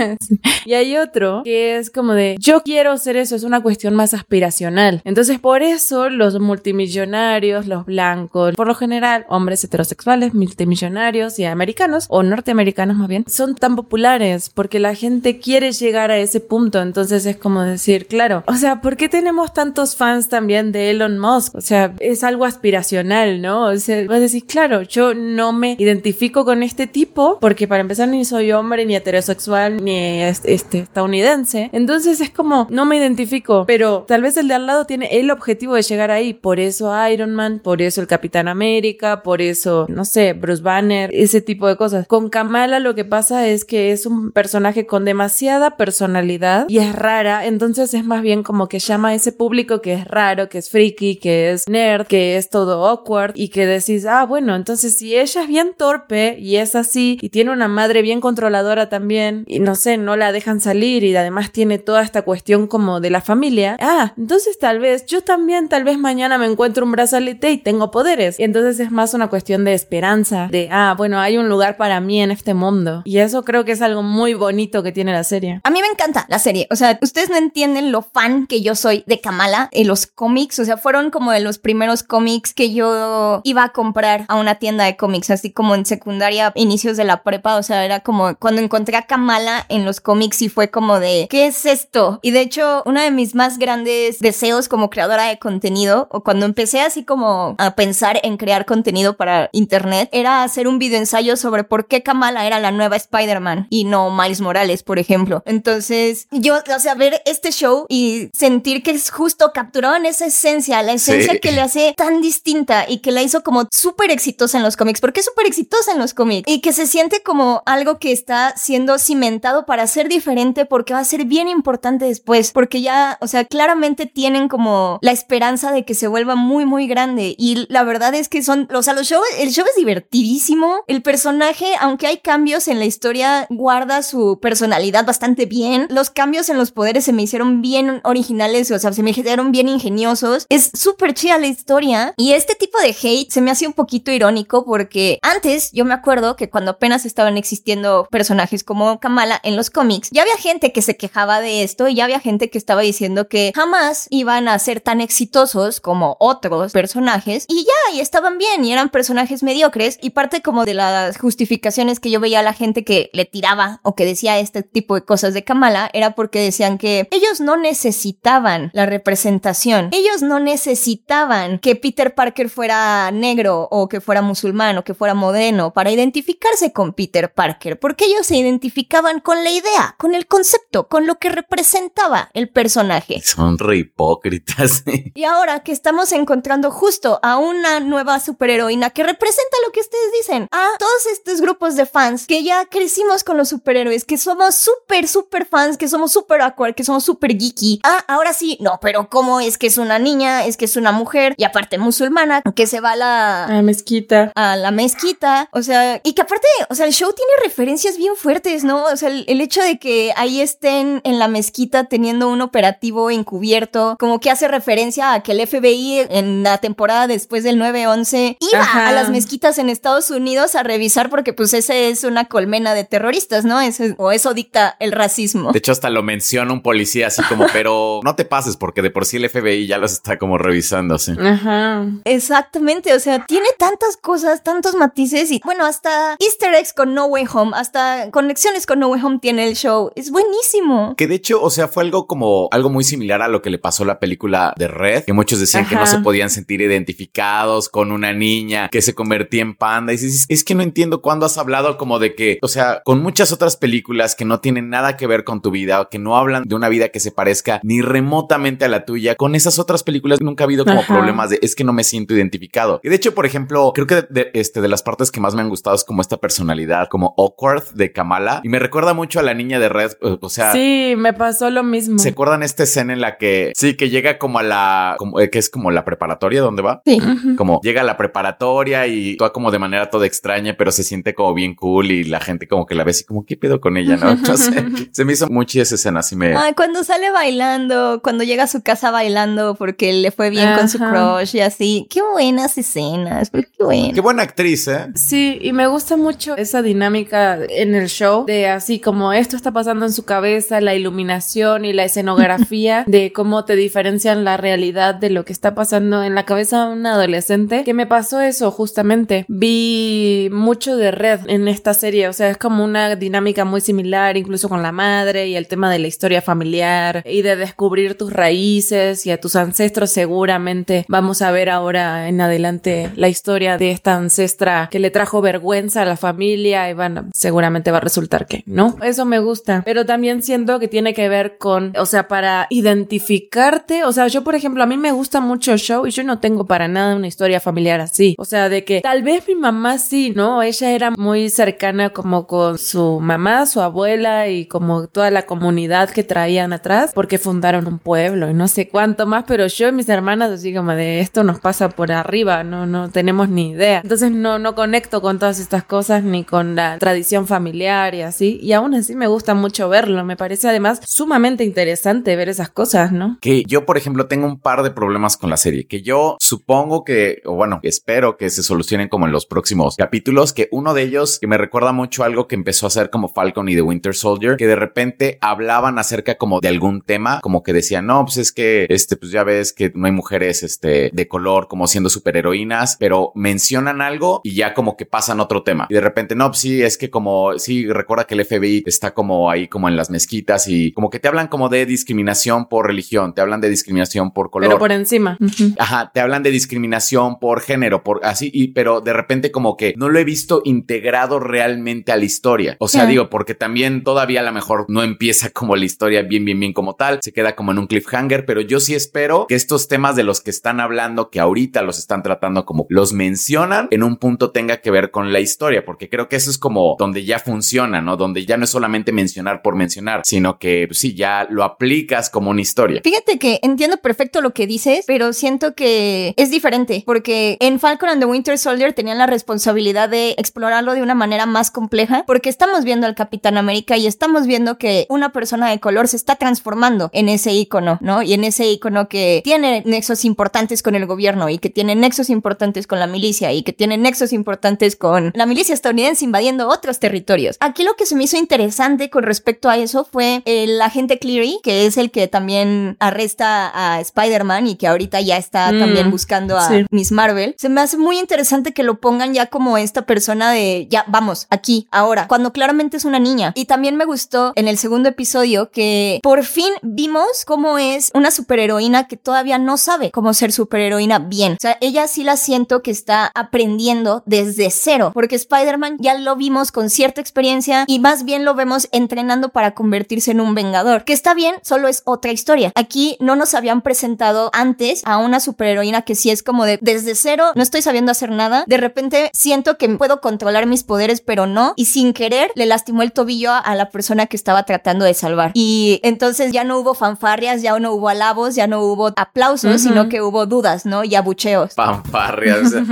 Speaker 1: [laughs]
Speaker 3: y hay otro que es como de, yo quiero ser eso, es una cuestión más aspiracional. Entonces, por eso los multimillonarios, los blancos, por lo general, hombres heterosexuales, multimillonarios y americanos, o norteamericanos más bien, son tan populares porque la gente quiere llegar a ese punto. Entonces es como decir, claro, o sea, ¿por qué tenemos tantos fans también de Elon Musk? O sea, es algo aspiracional, ¿no? O sea, vas a decir, claro, yo no me identifico con este tipo porque para empezar ni soy hombre, ni heterosexual, ni este, estadounidense. Entonces es como, no me identifico, pero tal vez el de al lado tiene el objetivo de llegar ahí. Por eso Iron Man, por eso el Capitán América, por eso, no sé, Bruce Banner, ese tipo de cosas. Con Kamala lo que pasa es que es un personaje con demasiada personalidad y es rara, entonces es más bien como que llama a ese público que es raro, que es freaky, que es nerd, que es todo awkward y que decís, ah, bueno, entonces si ella es bien torpe y es así y tiene una madre bien controladora también y no sé, no la dejan salir y además tiene toda esta cuestión como de la familia, ah, entonces tal vez yo también tal vez mañana me encuentro un brazalete y tengo poderes. Y entonces es más una cuestión de esperanza, de, ah, bueno, hay un lugar para mí en este mundo. Y eso creo que es algo muy bonito que tiene la serie.
Speaker 2: A mí me encanta la serie. O sea, ustedes no entienden lo fan que yo soy de Kamala en los cómics. O sea, fueron como de los primeros cómics que yo iba a comprar a una tienda de cómics, así como en secundaria, inicios de la prepa. O sea, era como cuando encontré a Kamala en los cómics y fue como de, ¿qué es esto? Y de hecho, uno de mis más grandes deseos como creadora de contenido, o cuando empecé así como a pensar en crear contenido para internet, era hacer un video ensayo sobre por qué Kamala era la nueva Spider-Man y no Miles Morales, por ejemplo. Entonces, yo, o sea, ver este show y sentir que es justo capturado en esa esencia, la esencia
Speaker 1: Sí.
Speaker 2: que le hace tan distinta y que la hizo como súper exitosa en los cómics, porque es súper exitosa en los cómics y que se siente como algo que está siendo cimentado para ser diferente porque va a ser bien importante después, porque ya, o sea, claramente tienen como la esperanza de que se vuelva muy, muy grande y la verdad es que son, o sea, los shows, el show es divertidísimo, el personaje, aunque hay cambios en la historia, guarda su personalidad bastante bien, los cambios en los poderes se me hicieron bien originales, o sea, se me hicieron bien ingeniosos, es súper chida la historia y este tipo de hate se me hace un poquito irónico porque antes yo me acuerdo que cuando apenas estaban existiendo personajes como Kamala en los cómics, ya había gente que se quejaba de esto y ya había gente que estaba diciendo que jamás iban a ser tan exitosos como otros personajes y ya, y estaban bien y eran personajes mediocres y parte como de las justificaciones que yo veía a la gente que le tiraba o que decía este tipo de cosas de Kamala era porque decían que ellos no necesitaban la representación, ellos no necesitaban que Peter Parker fuera negro o que fuera musulmán o que fuera moderno para identificarse con Peter Parker, porque ellos se identificaban con la idea, con el concepto, con lo que representaba el personaje.
Speaker 1: Son re hipócritas. [laughs]
Speaker 2: Y ahora que estamos encontrando justo a una nueva superheroína que representa lo que ustedes dicen, a todos estos grupos de fans que ya crecimos con los superhéroes, que somos súper, súper fans, que somos súper awkward, que somos súper geeky. Ah, ahora sí, no, pero ¿cómo es que es una niña? Es que es una mujer y aparte musulmana que se va a la,
Speaker 3: Ah, mezquita.
Speaker 2: a la mezquita, o sea, y que aparte, o sea, el show tiene referencias bien fuertes, ¿no? O sea, el, el hecho de que ahí estén en la mezquita teniendo un operativo encubierto, como que hace referencia a que el FBI en la temporada después del 9-11 iba
Speaker 3: Ajá.
Speaker 2: a las mezquitas en Estados Unidos a revisar porque pues ese es una colmena de terroristas, ¿no? Ese- o eso dicta el racismo.
Speaker 1: De hecho, hasta lo menciona un policía así como, pero no te pases porque de por sí el FBI ya los está como revisando. sí.
Speaker 3: Ajá.
Speaker 2: Exactamente, o sea, tiene tantas cosas, tantos matices y bueno, hasta easter eggs con No Way Home, hasta conexiones con No Way Home tiene el show. Es buenísimo.
Speaker 1: Que de hecho, o sea, fue algo como algo muy similar a lo que le pasó a la película de Red, que muchos decían que no se podían sentir sentir identificados con una niña que se convertía en panda. Y dices, es que no entiendo cuándo has hablado como de que, o sea, con muchas otras películas que no tienen nada que ver con tu vida o que no hablan de una vida que se parezca ni remotamente a la tuya, con esas otras películas nunca ha habido como
Speaker 3: Ajá.
Speaker 1: problemas de es que no me siento identificado. Y de hecho, por ejemplo, creo que de, de- este, de las partes que más me han gustado es como esta personalidad, como awkward de Kamala. Y me recuerda mucho a la niña de Red, o- o sea,
Speaker 3: Sí, me pasó lo mismo.
Speaker 1: ¿Se acuerdan esta escena en la que sí que llega como a la como, eh, que es como la preparatoria donde va?
Speaker 2: Sí.
Speaker 1: Como llega a la preparatoria y actúa como de manera toda extraña, pero se siente como bien cool y la gente como que la ve así como qué pedo con ella, ¿no? [laughs] Sé. Se me hizo muy chida esa escena, así me
Speaker 2: Ay, cuando sale bailando, cuando llega a su casa bailando porque le fue bien con su
Speaker 3: Ajá.
Speaker 2: crush y así. Qué buenas escenas, qué bueno.
Speaker 1: Qué buena actriz, ¿eh?
Speaker 3: Sí, y me gusta mucho esa dinámica en el show de así como esto está pasando en su cabeza, la iluminación y la escenografía [laughs] de cómo te diferencian la realidad de lo que está pasando en la cabeza de un adolescente. Que me pasó eso justamente. Vi mucho de Red en esta serie, o sea, es como una dinámica muy similar incluso con la madre y el tema de la historia familiar y de descubrir tus raíces y a tus ancestros seguramente vamos a ver ahora en adelante la historia de esta ancestra que le trajo vergüenza a la familia y bueno, seguramente va a resultar que no. Eso me gusta, pero también siento que tiene que ver con, o sea, para identificarte, o sea, yo por ejemplo, a mí me gusta mucho el show y yo no tengo para nada una historia familiar así. O sea, de que tal vez mi mamá sí, ¿no? Ella era muy cercana como con su mamá, su abuela y como toda la comunidad que traían atrás porque fundaron un pueblo y no sé cuánto más, pero yo y mis hermanas así como de esto nos pasa por arriba, no no tenemos ni idea. Entonces no no conecto con todas estas cosas ni con la tradición familiar y así, y aún así me gusta mucho verlo, me parece además sumamente interesante ver esas cosas, ¿no?
Speaker 1: Que yo, por ejemplo, tengo un par de problemas con la serie que yo supongo que, o bueno, espero que se solucionen como en los próximos capítulos, que uno de ellos que me recuerda mucho algo que empezó a hacer como Falcon y The Winter Soldier, que de repente hablaban acerca como de algún tema, como que decían, no, pues es que, este, pues ya ves que no hay mujeres, este, de color como siendo superheroínas, pero mencionan algo y ya como que pasan otro tema. Y de repente, no, pues sí, es que como, sí, recuerda que el FBI está como ahí como en las mezquitas y como que te hablan como de discriminación por religión, te hablan de discriminación por color.
Speaker 3: Pero por encima.
Speaker 1: Ajá, te hablan de discriminación por género, por así, y pero de repente como que no lo he visto integrado realmente a la historia. O sea, digo, porque también todavía a lo mejor no empieza como la historia bien, bien, bien como tal, se queda como en un cliffhanger, pero yo sí espero que estos temas de los que están hablando, que ahorita los están tratando como los mencionan, en un punto tenga que ver con la historia, porque creo que eso es como donde ya funciona, ¿no? Donde ya no es solamente mencionar por mencionar, sino que pues, sí, ya lo aplicas como una historia.
Speaker 2: Fíjate que entiendo perfecto lo que dices, pero siento que es diferente, porque en Falcon and the Winter Soldier tenían la responsabilidad de explorarlo de una manera más compleja, porque estamos viendo al Capitán América y estamos viendo que una persona de color se está transformando en ese icono, ¿no? Y en ese icono que tiene nexos importantes con el gobierno y que tiene nexos importantes con la milicia y que tiene nexos importantes con la milicia estadounidense invadiendo otros territorios. Aquí lo que se me hizo interesante con respecto a eso fue el agente Cleary, que es el que también arresta a Spider-Man y que ahorita ya está
Speaker 3: Mm,
Speaker 2: también buscando a
Speaker 3: sí.
Speaker 2: Miss Marvel. Se me hace muy interesante que lo pongan ya como esta persona de ya vamos, aquí, ahora, cuando claramente es una niña. Y también me gustó en el segundo episodio que por fin vimos cómo es una superheroína que todavía no sabe cómo ser superheroína bien. O sea, ella sí la siento que está aprendiendo desde cero, porque Spider-Man ya lo vimos con cierta experiencia y más bien lo vemos entrenando para convertirse en un vengador, que está bien, solo es otra historia. Aquí no nos habían presentado antes a una superheroína que sí es como de desde cero, no estoy sabiendo hacer nada, de repente siento que puedo controlar mis poderes, pero no, y sin querer le lastimó el tobillo a, la persona que estaba tratando de salvar. Y entonces ya no hubo fanfarrias, ya no hubo alabos, ya no hubo aplausos, sino que hubo dudas, ¿no? Y abucheos.
Speaker 1: Fanfarrias. [laughs]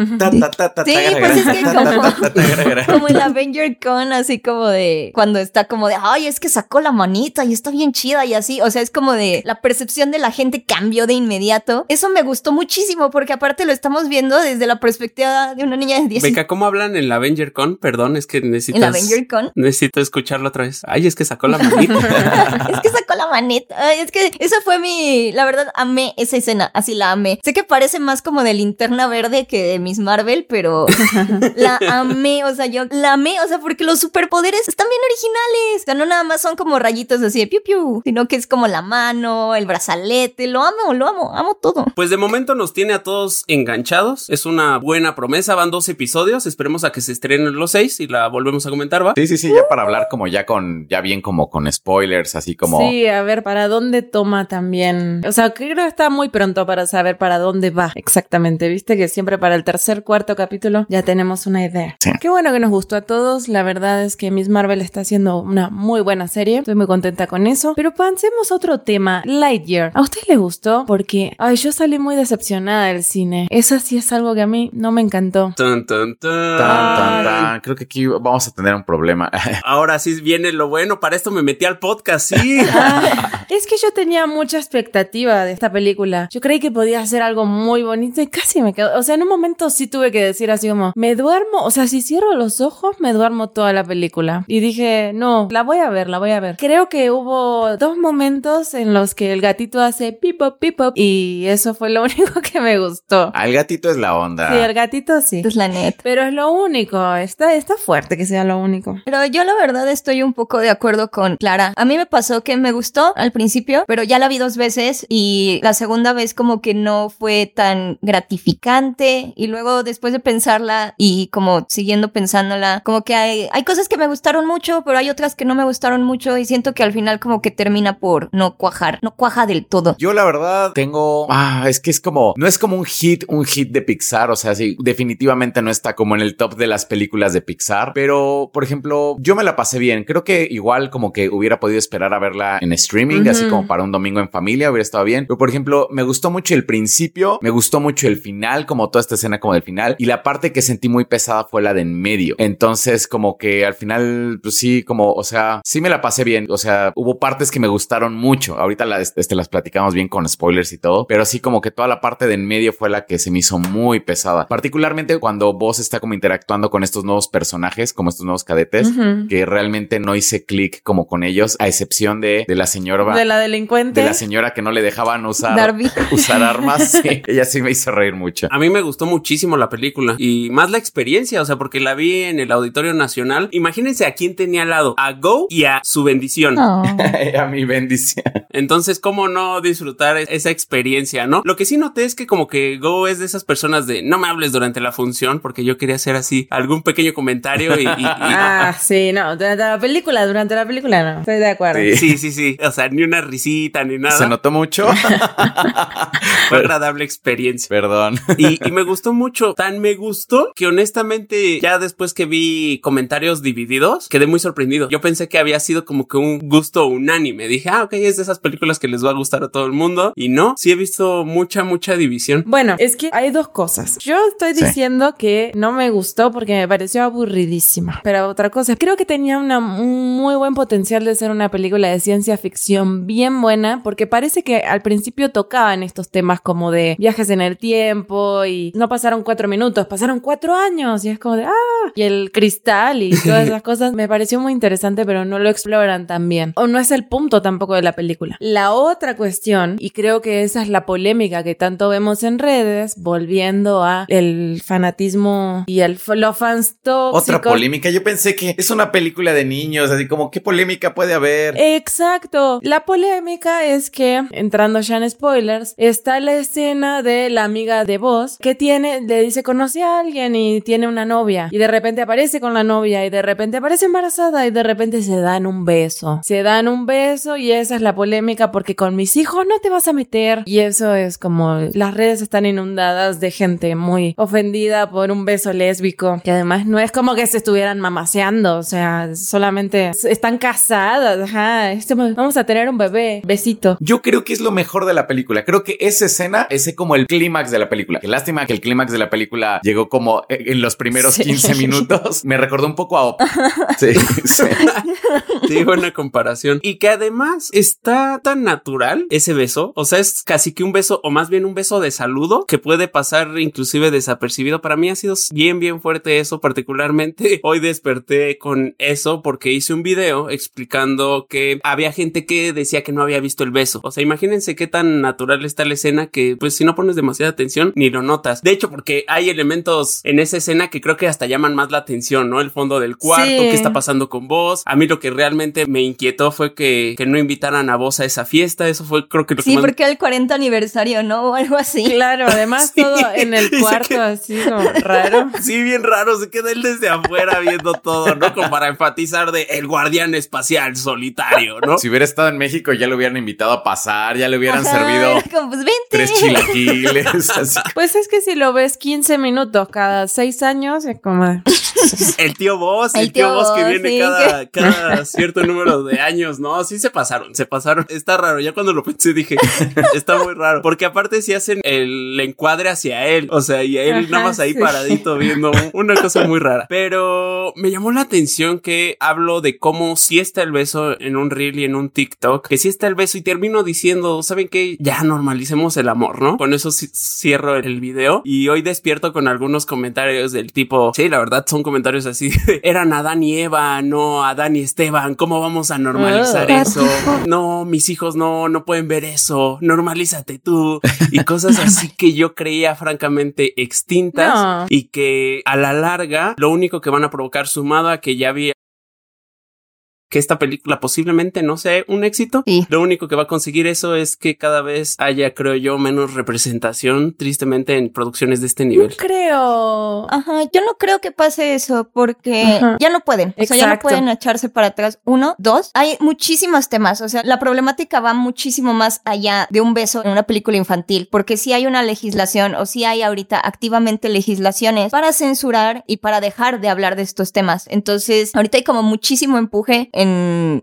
Speaker 2: Sí, pues es que como-. Como el Avenger Con, así como de cuando está como de, ay, es que sacó la manita y está bien chida y así. O sea, es como de la percepción de la gente cambió de inmediato. Eso me gustó muchísimo porque aparte lo estamos viendo desde la perspectiva de una niña de 10
Speaker 4: Beca, ¿cómo hablan en la Avenger Con? Perdón, es que necesitas...
Speaker 2: El Avenger Con.
Speaker 4: Necesito escucharlo otra vez. Ay, es que sacó la manita. [laughs]
Speaker 2: es que sacó la maneta. Ay, es que esa fue mi, la verdad, amé esa escena, así la amé. Sé que parece más como de linterna verde que de Miss Marvel, pero [laughs] la amé, o sea, yo la amé, o sea, porque los superpoderes están bien originales. O sea, no nada más son como rayitos así de piu piu, sino que es como la mano, el brazalete, lo amo, lo amo, amo todo.
Speaker 4: Pues de momento nos tiene a todos enganchados. Es una buena promesa. Van dos episodios. Esperemos a que se estrenen los seis y la volvemos a comentar, ¿va?
Speaker 1: Sí, sí, sí, ya para hablar como ya con, ya bien como con spoilers, así como.
Speaker 3: Sí, a ver, ¿para dónde toma también? O sea, creo que está muy pronto para saber para dónde va exactamente. Viste que siempre para el tercer, cuarto capítulo ya tenemos una idea.
Speaker 1: Sí.
Speaker 3: Qué bueno que nos gustó a todos. La verdad es que Miss Marvel está haciendo una muy buena serie. Estoy muy contenta con eso. Pero pensemos otro tema, Lightyear. ¿A usted le gustó? Porque, ay, yo salí muy decepcionada del cine. Eso sí es algo que a mí no me encantó.
Speaker 4: Tan, tan, tan.
Speaker 1: Tan, tan, tan. Creo que aquí vamos a tener un problema. [laughs]
Speaker 4: Ahora sí viene lo bueno. Para esto me metí al podcast, sí. [laughs]
Speaker 3: Ah, [laughs] es que yo tenía mucha expectativa de esta película. Yo creí que podía ser algo muy bonito y casi me quedó. O sea, en un momento sí tuve que decir así como, me duermo. O sea, si cierro los ojos, me duermo toda la película. Y dije, no, la voy a ver, la voy a ver. Creo que hubo dos momentos en los que el gatito hace pipop, pipop. Y eso fue lo [laughs] único que me gustó.
Speaker 1: Al gatito es la onda.
Speaker 3: Sí, el gatito sí.
Speaker 2: Es la net.
Speaker 3: Pero es lo único. Está, está fuerte que sea lo único.
Speaker 2: Pero yo la verdad estoy un poco de acuerdo con Clara. A mí me pasó que me gustó al principio, pero ya la vi dos veces y la segunda vez como que no fue tan gratificante y luego después de pensarla y como siguiendo pensándola, como que hay, hay cosas que me gustaron mucho, pero hay otras que no me gustaron mucho y siento que al final como que termina por no cuajar, no cuaja del todo.
Speaker 1: Yo la verdad tengo, ah, es que es como, no es como un hit, un hit de Pixar, o sea, sí, definitivamente no está como en el top de las películas de Pixar, pero por ejemplo, yo me la pasé bien, creo que igual como que hubiera podido esperar a verla en streaming, así como para un domingo en familia, hubiera estado bien, pero por ejemplo, me gustó mucho el principio, me gustó mucho el final, como toda esta escena como del final, y la parte que sentí muy pesada fue la de en medio, entonces como que al final, pues sí, como, o sea, sí me la pasé bien, o sea, hubo partes que me gustaron mucho, ahorita las, este, las platicamos bien con spoilers y todo, pero sí como que toda la parte de en medio fue la que se me hizo muy pesada, particularmente cuando vos está como interactuando con estos nuevos personajes, como estos nuevos cadetes, que realmente no hice clic como con ellos, a excepción de, de la señora
Speaker 3: De la delincuente.
Speaker 1: de la señora que no le dejaban usar,
Speaker 2: Darby. [laughs]
Speaker 1: usar armas. Sí, [laughs] ella sí me hizo reír mucho.
Speaker 4: A mí me gustó muchísimo la película y más la experiencia, o sea, porque la vi en el Auditorio Nacional. Imagínense a quién tenía al lado, a Go y a su bendición.
Speaker 2: Oh. [laughs]
Speaker 1: a mi bendición.
Speaker 4: Entonces, ¿cómo no disfrutar es- esa experiencia, no? Lo que sí noté es que como que Go es de esas personas de no me hables durante la función porque yo quería hacer así algún pequeño comentario y... y- y-
Speaker 3: Ah, sí, no, durante la película, durante la película no, estoy de acuerdo.
Speaker 1: Sí.
Speaker 4: Sí, sí, sí. O sea, ni una risita ni nada.
Speaker 1: Se notó mucho. [laughs]
Speaker 4: Fue agradable experiencia.
Speaker 1: Perdón.
Speaker 4: Y, y me gustó mucho. Tan me gustó que honestamente ya después que vi comentarios divididos, quedé muy sorprendido. Yo pensé que había sido como que un gusto unánime. Dije, ah, ok, es de esas películas que les va a gustar a todo el mundo. Y no, sí he visto mucha, mucha división.
Speaker 3: Bueno, es que hay dos cosas. Yo estoy
Speaker 1: Sí.
Speaker 3: diciendo que no me gustó porque me pareció aburridísima. Pero otra cosa, creo que tenía una, un muy buen potencial de ser una película de ciencia ficción bien buena porque parece que al principio tocaban estos temas como de viajes en el tiempo y no pasaron cuatro minutos, pasaron cuatro años y es como de, ah, y el cristal y [laughs] todas esas cosas me pareció muy interesante pero no lo exploran tan bien. O no es el punto tampoco de la película. La otra cuestión, y creo que esa es la polémica que tanto vemos en redes, volviendo a el fanatismo y el los fans tóxicos.
Speaker 1: Otra polémica. Yo pensé que es una película de niños, así como qué polémica puede haber.
Speaker 3: Exacto. La polémica es que, entrando ya en spoilers, está la escena de la amiga de Vos que tiene, le dice conoce a alguien y tiene una novia y de repente aparece con la novia y de repente aparece embarazada y de repente se dan un beso. Se dan un beso y esa es la polémica porque con mis hijos no te vas a meter. Y eso es como las redes están inundadas de gente muy ofendida por un beso lésbico que además no es como que se estuvieran mamaseando, o sea, solamente están casadas, ajá, este- vamos a tener un bebé, besito.
Speaker 1: Yo creo que es lo mejor de la película. Creo que esa escena es como el clímax de la película. Qué lástima que el clímax de la película llegó como en los primeros
Speaker 2: Sí.
Speaker 1: 15 minutos. Me recordó un poco a Op. [laughs] Sí, sí. [laughs]
Speaker 4: Sí, buena comparación. Y que además está tan natural ese beso. O sea, es casi que un beso, o más bien un beso de saludo, que puede pasar inclusive desapercibido. Para mí ha sido bien, bien fuerte eso. Particularmente hoy desperté con eso porque hice un video explicando que había gente gente que decía que no había visto el beso. O sea, imagínense qué tan natural está la escena que pues si no pones demasiada atención ni lo notas. De hecho, porque hay elementos en esa escena que creo que hasta llaman más la atención, ¿no? El fondo del cuarto,
Speaker 3: Sí.
Speaker 4: qué está pasando con vos. A mí lo que realmente me inquietó fue que, que no invitaran a vos a esa fiesta. Eso fue creo que lo que
Speaker 2: Sí,
Speaker 4: más-
Speaker 2: porque el 40 aniversario, ¿no? O algo así.
Speaker 3: Claro, además [laughs]
Speaker 4: Sí.
Speaker 3: todo en el [laughs] cuarto
Speaker 4: queda-
Speaker 3: así como raro. [laughs]
Speaker 4: Sí, bien raro, se queda él desde afuera viendo todo, ¿no? Como para enfatizar de el guardián espacial solitario, ¿no?
Speaker 1: Si hubiera estado en México, ya lo hubieran invitado a pasar, ya le hubieran
Speaker 2: Ajá,
Speaker 1: servido
Speaker 2: como, pues vente.
Speaker 1: tres chilaquiles. [laughs] así.
Speaker 3: Pues es que si lo ves 15 minutos cada 6 años, es como... [laughs]
Speaker 4: El tío Boss, el,
Speaker 2: El
Speaker 4: tío
Speaker 2: tío
Speaker 4: Boss que viene
Speaker 2: sí,
Speaker 4: cada, [laughs] cada cierto número de años, ¿no? Sí se pasaron, se pasaron. Está raro. Ya cuando lo pensé dije, [laughs] está muy raro. Porque aparte si hacen el encuadre hacia él. O sea, y a él
Speaker 3: Ajá,
Speaker 4: nada más ahí
Speaker 3: sí.
Speaker 4: paradito viendo una cosa muy rara. Pero me llamó la atención que hablo de cómo sí está el beso en un reel y en un TikTok. Que sí está el beso y termino diciendo, ¿saben qué? Ya normalicemos el amor, ¿no? Con eso cierro el video. Y hoy despierto con algunos comentarios del tipo, sí, la verdad son comentarios así de, eran Adán y Eva, no Adán y Esteban, ¿cómo vamos a normalizar
Speaker 3: Ah.
Speaker 4: eso? No, mis hijos no, no pueden ver eso, normalízate tú. Y cosas así que yo creía francamente extintas
Speaker 3: No.
Speaker 4: y que a la larga lo único que van a provocar sumado a que ya había que esta película posiblemente no sea un éxito.
Speaker 2: Sí.
Speaker 4: Lo único que va a conseguir eso es que cada vez haya, creo yo, menos representación, tristemente, en producciones de este
Speaker 3: No
Speaker 4: nivel.
Speaker 3: creo...
Speaker 2: Ajá, yo no creo que pase eso porque
Speaker 3: Ajá.
Speaker 2: ya no pueden. O sea, ya no
Speaker 3: Exacto.
Speaker 2: pueden echarse para atrás. Uno, dos, hay muchísimos temas. O sea, la problemática va muchísimo más allá de un beso en una película infantil, porque si hay una legislación o si hay ahorita activamente legislaciones para censurar y para dejar de hablar de estos temas. Entonces, ahorita hay como muchísimo empuje en,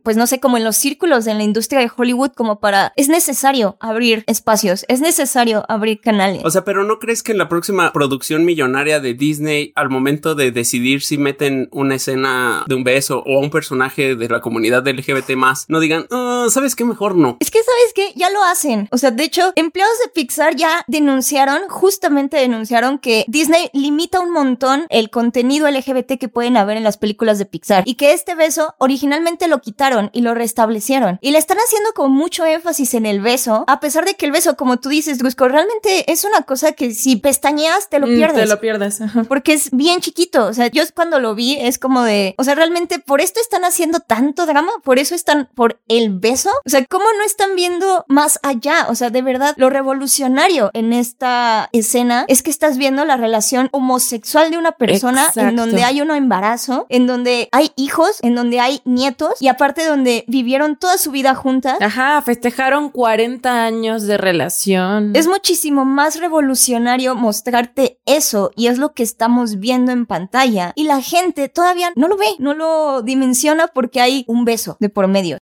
Speaker 2: pues no sé, como en los círculos en la industria de Hollywood, como para, es necesario abrir espacios, es necesario abrir canales.
Speaker 4: O sea, pero ¿no crees que en la próxima producción millonaria de Disney, al momento de decidir si meten una escena de un beso o a un personaje de la comunidad LGBT más, no digan, "Ah, ¿sabes qué? Mejor no.
Speaker 2: Es que, ¿sabes qué? Ya lo hacen. O sea, de hecho, empleados de Pixar ya denunciaron, justamente denunciaron que Disney limita un montón el contenido LGBT que pueden haber en las películas de Pixar. Y que este beso originalmente lo quitaron y lo restablecieron. Y le están haciendo como mucho énfasis en el beso, a pesar de que el beso, como tú dices, Drusco, realmente es una cosa que si pestañeas te lo
Speaker 3: Mm,
Speaker 2: pierdes.
Speaker 3: Te lo pierdes. ajá.
Speaker 2: Porque es bien chiquito. O sea, yo cuando lo vi es como de. O sea, realmente por esto están haciendo tanto drama. Por eso están por el beso. O sea, ¿cómo no están viendo más allá? O sea, de verdad, lo revolucionario en esta escena es que estás viendo la relación homosexual de una persona en donde hay un embarazo, en donde hay hijos, en donde hay nietos y aparte donde vivieron toda su vida juntas.
Speaker 3: Ajá, festejaron 40 años de relación.
Speaker 2: Es muchísimo más revolucionario mostrarte eso y es lo que estamos viendo en pantalla y la gente todavía no lo ve, no lo dimensiona porque hay un beso de por medio.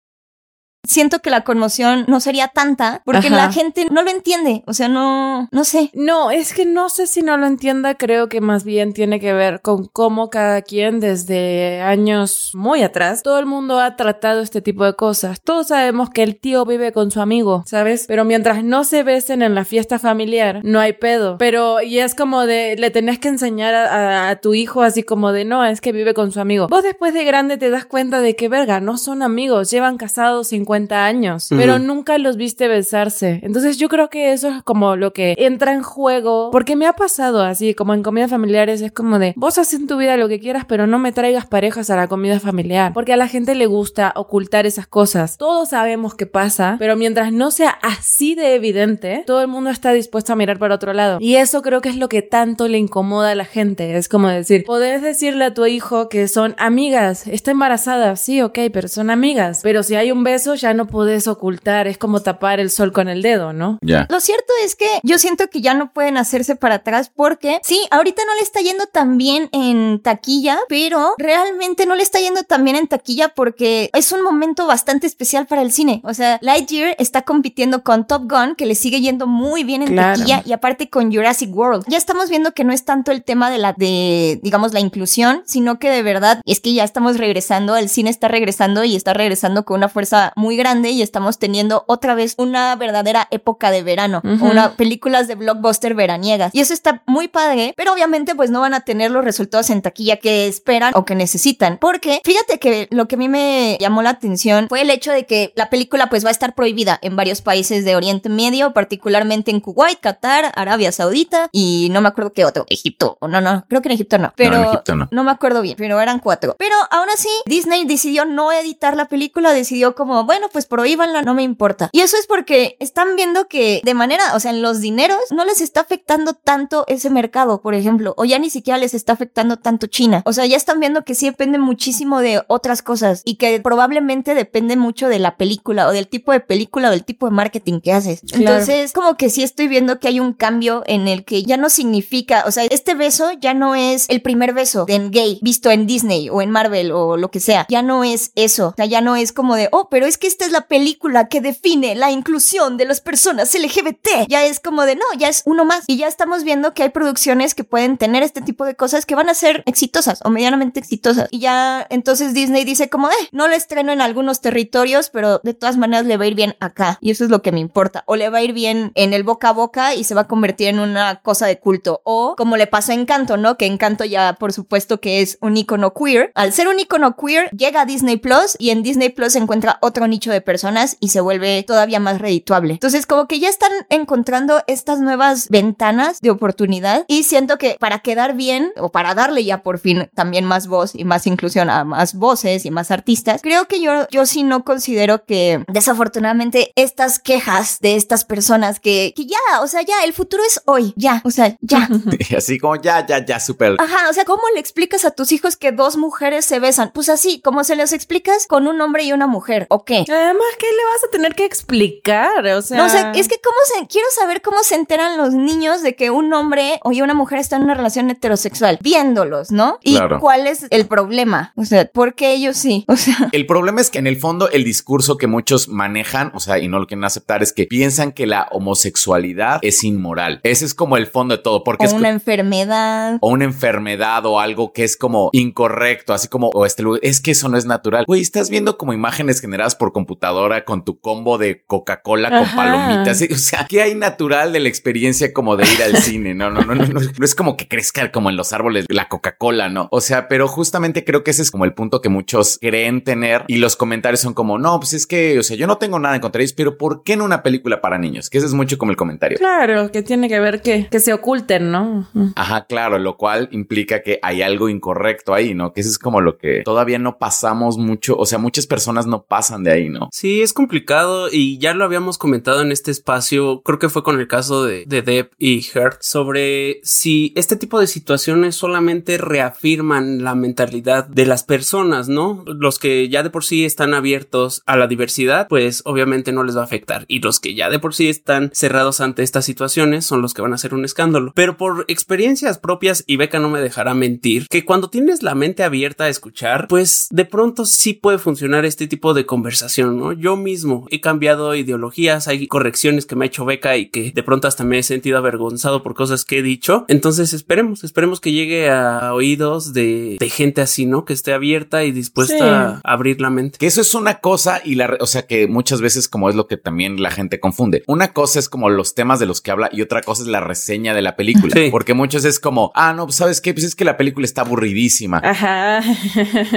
Speaker 2: Siento que la conmoción no sería tanta porque
Speaker 3: Ajá.
Speaker 2: la gente no lo entiende, o sea, no, no sé.
Speaker 3: No, es que no sé si no lo entienda, creo que más bien tiene que ver con cómo cada quien desde años muy atrás, todo el mundo ha tratado este tipo de cosas. Todos sabemos que el tío vive con su amigo, ¿sabes? Pero mientras no se besen en la fiesta familiar, no hay pedo. Pero, y es como de, le tenés que enseñar a, a- a tu hijo así como de, no, es que vive con su amigo. Vos después de grande te das cuenta de que, verga, no son amigos, llevan casados 50 años, pero
Speaker 4: Ujú.
Speaker 3: nunca los viste besarse. Entonces yo creo que eso es como lo que entra en juego, porque me ha pasado así, como en comidas familiares, es como de, vos haces en tu vida lo que quieras, pero no me traigas parejas a la comida familiar, porque a la gente le gusta ocultar esas cosas. Todos sabemos qué pasa, pero mientras no sea así de evidente, todo el mundo está dispuesto a mirar para otro lado. Y eso creo que es lo que tanto le incomoda a la gente. Es como decir, podés decirle a tu hijo que son amigas, está embarazada, sí, ok, pero son amigas. Pero si hay un beso, ya no podés ocultar, es como tapar el sol con el dedo, ¿no?
Speaker 1: Ya.
Speaker 2: Lo cierto es que yo siento que ya no pueden hacerse para atrás porque sí, ahorita no le está yendo tan bien en taquilla, pero realmente no le está yendo tan bien en taquilla porque es un momento bastante especial para el cine. O sea, Lightyear está compitiendo con Top Gun, que le sigue yendo muy bien en
Speaker 3: Claro.
Speaker 2: taquilla, y aparte con Jurassic World. Ya estamos viendo que no es tanto el tema de la de, digamos, la inclusión, sino que de verdad es que ya estamos regresando, el cine está regresando y está regresando con una fuerza muy muy grande y estamos teniendo otra vez una verdadera época de verano,
Speaker 3: Ujú.
Speaker 2: una películas de blockbuster veraniegas. Y eso está muy padre, pero obviamente pues no van a tener los resultados en taquilla que esperan o que necesitan. Porque fíjate que lo que a mí me llamó la atención fue el hecho de que la película pues va a estar prohibida en varios países de Oriente Medio, particularmente en Kuwait, Qatar, Arabia Saudita y no me acuerdo qué otro, Egipto. O No, no, creo que en Egipto no. Pero
Speaker 1: Egipto no.
Speaker 2: no me acuerdo bien, pero eran cuatro. Pero aún así, Disney decidió no editar la película, decidió como, bueno, pues prohíbanla, no me importa. Y eso es porque están viendo que de manera, o sea, en los dineros no les está afectando tanto ese mercado, por ejemplo, o ya ni siquiera les está afectando tanto China. O sea, ya están viendo que sí depende muchísimo de otras cosas y que probablemente depende mucho de la película o del tipo de película o del tipo de marketing que haces.
Speaker 3: Claro.
Speaker 2: Entonces, como que sí estoy viendo que hay un cambio en el que ya no significa, o sea, este beso ya no es el primer beso de gay visto en Disney o en Marvel o lo que sea. Ya no es eso. O sea, ya no es como de, oh, pero es que esta es la película que define la inclusión de las personas LGBT. Ya es como de, no, ya es uno más. Y ya estamos viendo que hay producciones que pueden tener este tipo de cosas que van a ser exitosas o medianamente exitosas. Y ya entonces Disney dice como, eh, no lo estreno en algunos territorios, pero de todas maneras le va a ir bien acá. Y eso es lo que me importa. O le va a ir bien en el boca a boca y se va a convertir en una cosa de culto. O como le pasó a Encanto, ¿no? Que Encanto ya, por supuesto, que es un icono queer. Al ser un icono queer, llega a Disney Plus y en Disney Plus se encuentra otro nicho de personas y se vuelve todavía más redituable. Entonces, como que ya están encontrando estas nuevas ventanas de oportunidad y siento que para quedar bien o para darle ya por fin también más voz y más inclusión a más voces y más artistas, creo que yo, yo sí no considero que desafortunadamente estas quejas de estas personas que, que ya, o sea, ya, el futuro es hoy, ya, o sea, ya. [laughs]
Speaker 1: Y así como ya, ya, ya, súper.
Speaker 2: Ajá, o sea, ¿cómo le explicas a tus hijos que dos mujeres se besan? Pues así, como se los explicas con un hombre y una mujer, ¿o qué?
Speaker 3: Además, ¿qué le vas a tener que explicar? O sea,
Speaker 2: No, o sea, es que cómo se, quiero saber cómo se enteran los niños de que un hombre o una mujer está en una relación heterosexual, viéndolos, ¿no? Y
Speaker 1: Claro.
Speaker 2: cuál es el problema, o sea, ¿por qué ellos sí? O sea,
Speaker 1: El problema es que en el fondo el discurso que muchos manejan, o sea, y no lo quieren aceptar, es que piensan que la homosexualidad es inmoral. Ese es como el fondo de todo, porque
Speaker 2: o
Speaker 1: es
Speaker 2: una enfermedad.
Speaker 1: o una enfermedad o algo que es como incorrecto, así como, o este, lugar, es que eso no es natural. Güey, estás viendo como imágenes generadas por computadora con tu combo de Coca-Cola con
Speaker 3: Ajá.
Speaker 1: palomitas. O sea, ¿qué hay natural de la experiencia como de ir al cine? No, no, no, no, no, no es como que crezca como en los árboles la Coca-Cola, no. O sea, pero justamente creo que ese es como el punto que muchos creen tener y los comentarios son como, no, pues es que, o sea, yo no tengo nada en contra de ellos, pero ¿por qué en una película para niños? Que ese es mucho como el comentario.
Speaker 3: Claro, que tiene que ver que, que se oculten, ¿no?
Speaker 1: Ajá, claro, lo cual implica que hay algo incorrecto ahí, ¿no? Que eso es como lo que todavía no pasamos mucho, o sea, muchas personas no pasan de ahí, ¿no?
Speaker 4: Sí, es complicado y ya lo habíamos comentado en este espacio, creo que fue con el caso de, de Depp y Heard, sobre si este tipo de situaciones solamente reafirman la mentalidad de las personas, ¿no? Los que ya de por sí están abiertos a la diversidad, pues obviamente no les va a afectar y los que ya de por sí están cerrados ante estas situaciones son los que van a hacer un escándalo. Pero por experiencias propias, y Beca no me dejará mentir, que cuando tienes la mente abierta a escuchar, pues de pronto sí puede funcionar este tipo de conversación, ¿no? Yo mismo he cambiado ideologías, hay correcciones que me ha hecho Beca y que de pronto hasta me he sentido avergonzado por cosas que he dicho. Entonces esperemos, esperemos que llegue a oídos de, de gente así, ¿no? Que esté abierta y dispuesta
Speaker 3: Sí.
Speaker 4: a abrir la mente.
Speaker 1: Que eso es una cosa y la, o sea, que muchas veces como es lo que también la gente confunde. Una cosa es como los temas de los que habla y otra cosa es la reseña de la película.
Speaker 4: Sí.
Speaker 1: Porque muchos es como, ah, no, pues sabes qué, pues es que la película está aburridísima.
Speaker 3: Ajá.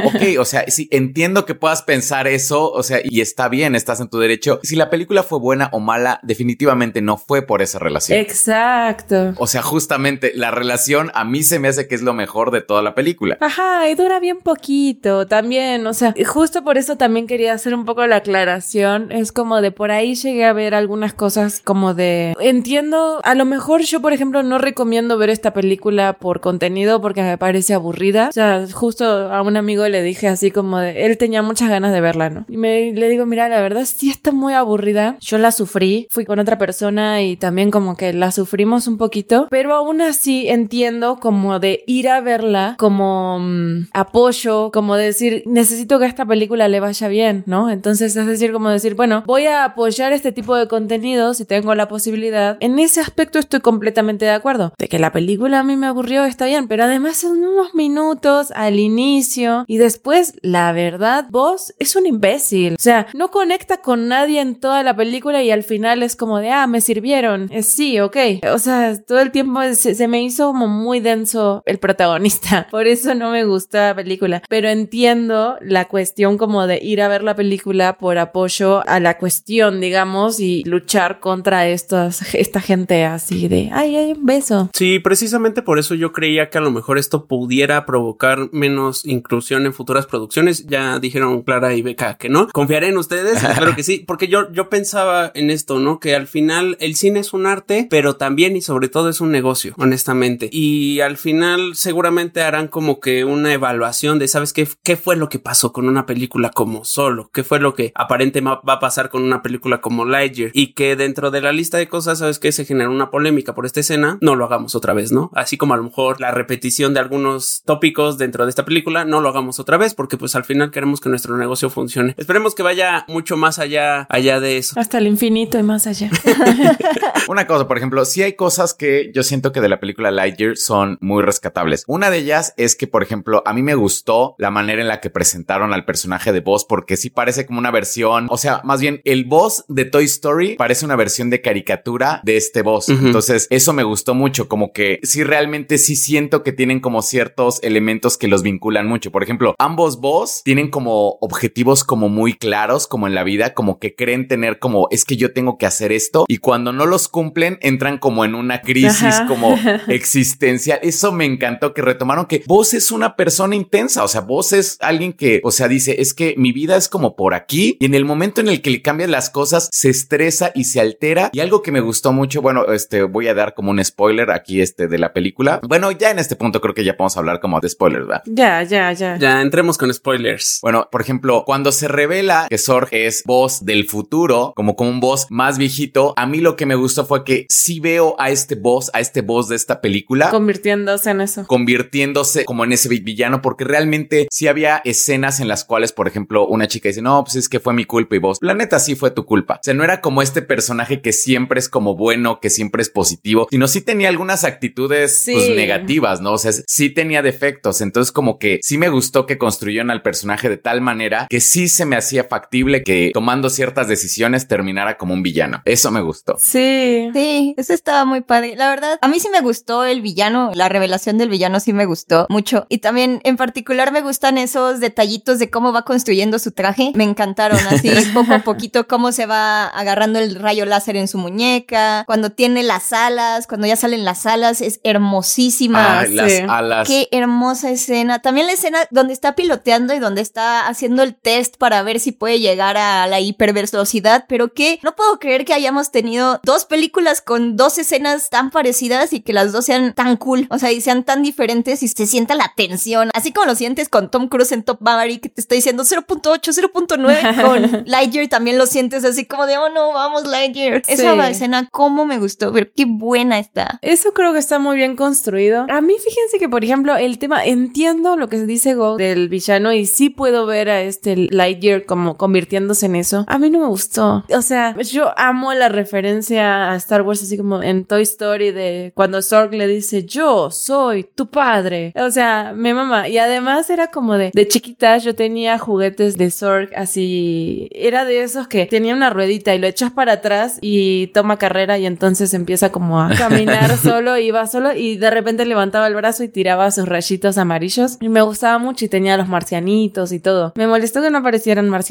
Speaker 1: Ok, o sea, sí, entiendo que puedas pensar eso, o sea, y está bien, estás en tu derecho. Si la película fue buena o mala, definitivamente no fue por esa relación.
Speaker 3: Exacto.
Speaker 1: O sea, justamente la relación a mí se me hace que es lo mejor de toda la película.
Speaker 3: Ajá, y dura bien poquito también, o sea, justo por eso también quería hacer un poco la aclaración, es como de por ahí llegué a ver algunas cosas como de, entiendo, a lo mejor yo por ejemplo no recomiendo ver esta película por contenido porque me parece aburrida, o sea, justo a un amigo le dije así como de, él tenía muchas ganas de verla, ¿no? Y me, le digo, mira, la verdad sí está muy aburrida, yo la sufrí, fui con otra persona y también como que la sufrimos un poquito, pero aún así entiendo como de ir a verla como mm, apoyo, como decir, necesito que a esta película le vaya bien, ¿no? Entonces es decir, como decir, bueno, voy a apoyar este tipo de contenido si tengo la posibilidad. En ese aspecto estoy completamente de acuerdo. De que la película a mí me aburrió, está bien, pero además son unos minutos al inicio y después, la verdad, vos es un imbécil. O sea, no conecta con nadie en toda la película y al final es como de, ah, me sirvieron. Es sí, ok. O sea, todo el tiempo se, me hizo como muy denso el protagonista. [laughs] Por eso no me gustó la película. Pero entiendo la cuestión como de ir a ver la película por apoyo a la cuestión, digamos, y luchar contra estas, esta gente así de, ay, ay, un beso.
Speaker 4: Sí, precisamente por eso yo creía que a lo mejor esto pudiera provocar menos inclusión en futuras producciones. Ya dijeron Clara y Beca que no. Confiaré en ustedes, [laughs] claro que sí, porque yo, yo pensaba en esto, ¿no? Que al final el cine es un arte, pero también y sobre todo es un negocio, honestamente. Y al final seguramente harán como que una evaluación de, ¿sabes qué? ¿Qué fue lo que pasó con una película como Solo? ¿Qué fue lo que aparentemente va a pasar con una película como Lightyear? Y que dentro de la lista de cosas, ¿sabes qué? Se genera una polémica por esta escena, no lo hagamos otra vez, ¿no? Así como a lo mejor la repetición de algunos tópicos dentro de esta película, no lo hagamos otra vez porque pues al final queremos que nuestro negocio funcione. Esperemos que vaya mucho más allá, allá de eso.
Speaker 3: Hasta el infinito y más allá. [laughs]
Speaker 1: Una cosa, por ejemplo, sí hay cosas que yo siento que de la película Lightyear son muy rescatables. Una de ellas es que, por ejemplo, a mí me gustó la manera en la que presentaron al personaje de Buzz porque sí parece como una versión, o sea, más bien el Buzz de Toy Story parece una versión de caricatura de este Buzz. Entonces, eso me gustó mucho, como que sí realmente sí siento que tienen como ciertos elementos que los vinculan mucho. Por ejemplo, ambos Buzz tienen como objetivos como muy claros, como en la vida, como que creen tener como es que yo tengo que hacer esto y cuando no los cumplen entran como en una crisis
Speaker 3: Ajá.
Speaker 1: como [laughs] existencial. Eso me encantó que retomaron que vos es una persona intensa, o sea, vos es alguien que, o sea, dice, es que mi vida es como por aquí y en el momento en el que le cambian las cosas se estresa y se altera y algo que me gustó mucho, bueno, este voy a dar como un spoiler aquí este de la película. Bueno, ya en este punto creo que ya podemos hablar como de spoilers, ¿verdad?
Speaker 3: ya, ya, ya.
Speaker 4: Ya entremos con spoilers.
Speaker 1: Bueno, por ejemplo, cuando se revela que Sorg es voz del futuro, como como un voz más viejito, a mí lo que me gustó fue que sí veo a este voz, a este voz de esta película.
Speaker 3: Convirtiéndose en eso.
Speaker 1: convirtiéndose como en ese villano porque realmente sí había escenas en las cuales por ejemplo una chica dice no pues es que fue mi culpa y vos la neta sí fue tu culpa. O sea no era como este personaje que siempre es como bueno que siempre es positivo sino sí tenía algunas actitudes pues negativas no o sea sí tenía defectos. Entonces como que sí me gustó que construyeron al personaje de tal manera que sí se me hacía factible que tomando ciertas decisiones terminara como un villano eso me gustó
Speaker 3: Sí.
Speaker 2: Sí, eso estaba muy padre. La verdad, a mí sí me gustó el villano, la revelación del villano sí me gustó mucho. Y también en particular me gustan esos detallitos de cómo va construyendo su traje. Me encantaron así [laughs] poco a poquito cómo se va agarrando el rayo láser en su muñeca, cuando tiene las alas, cuando ya salen las alas, es hermosísima.
Speaker 1: Ay, las
Speaker 3: sí.
Speaker 1: alas
Speaker 2: Qué hermosa escena. También la escena donde está piloteando y donde está haciendo el test para ver si puede llegar a la hipervelocidad, pero que no puedo creer que hayamos tenido dos películas con dos escenas tan parecidas y que las dos sean tan cool, o sea, y sean tan diferentes y se sienta la tensión, así como lo sientes con Tom Cruise en Top Maverick que te está diciendo 0.8, 0.9, [laughs] con Lightyear también lo sientes así como de, oh no, vamos Lightyear. Esa
Speaker 3: Sí.
Speaker 2: escena, cómo me gustó, pero qué buena está.
Speaker 3: Eso creo que está muy bien construido. A mí, fíjense que, por ejemplo, el tema, entiendo lo que se dice Go del villano y sí puedo ver a este Lightyear como convirtiéndose en eso. A mí no me gustó. O sea, yo amo la referencia a Star Wars, así como en Toy Story de cuando Zorg le dice, yo soy tu padre. O sea, me mama. Y además era como de, de chiquita, yo tenía juguetes de Zorg así, era de esos que tenía una ruedita y lo echas para atrás y toma carrera y entonces empieza como a caminar [laughs] solo, iba solo y de repente levantaba el brazo y tiraba sus rayitos amarillos y me gustaba mucho y tenía los marcianitos y todo. Me molestó que no aparecieran marcianitos,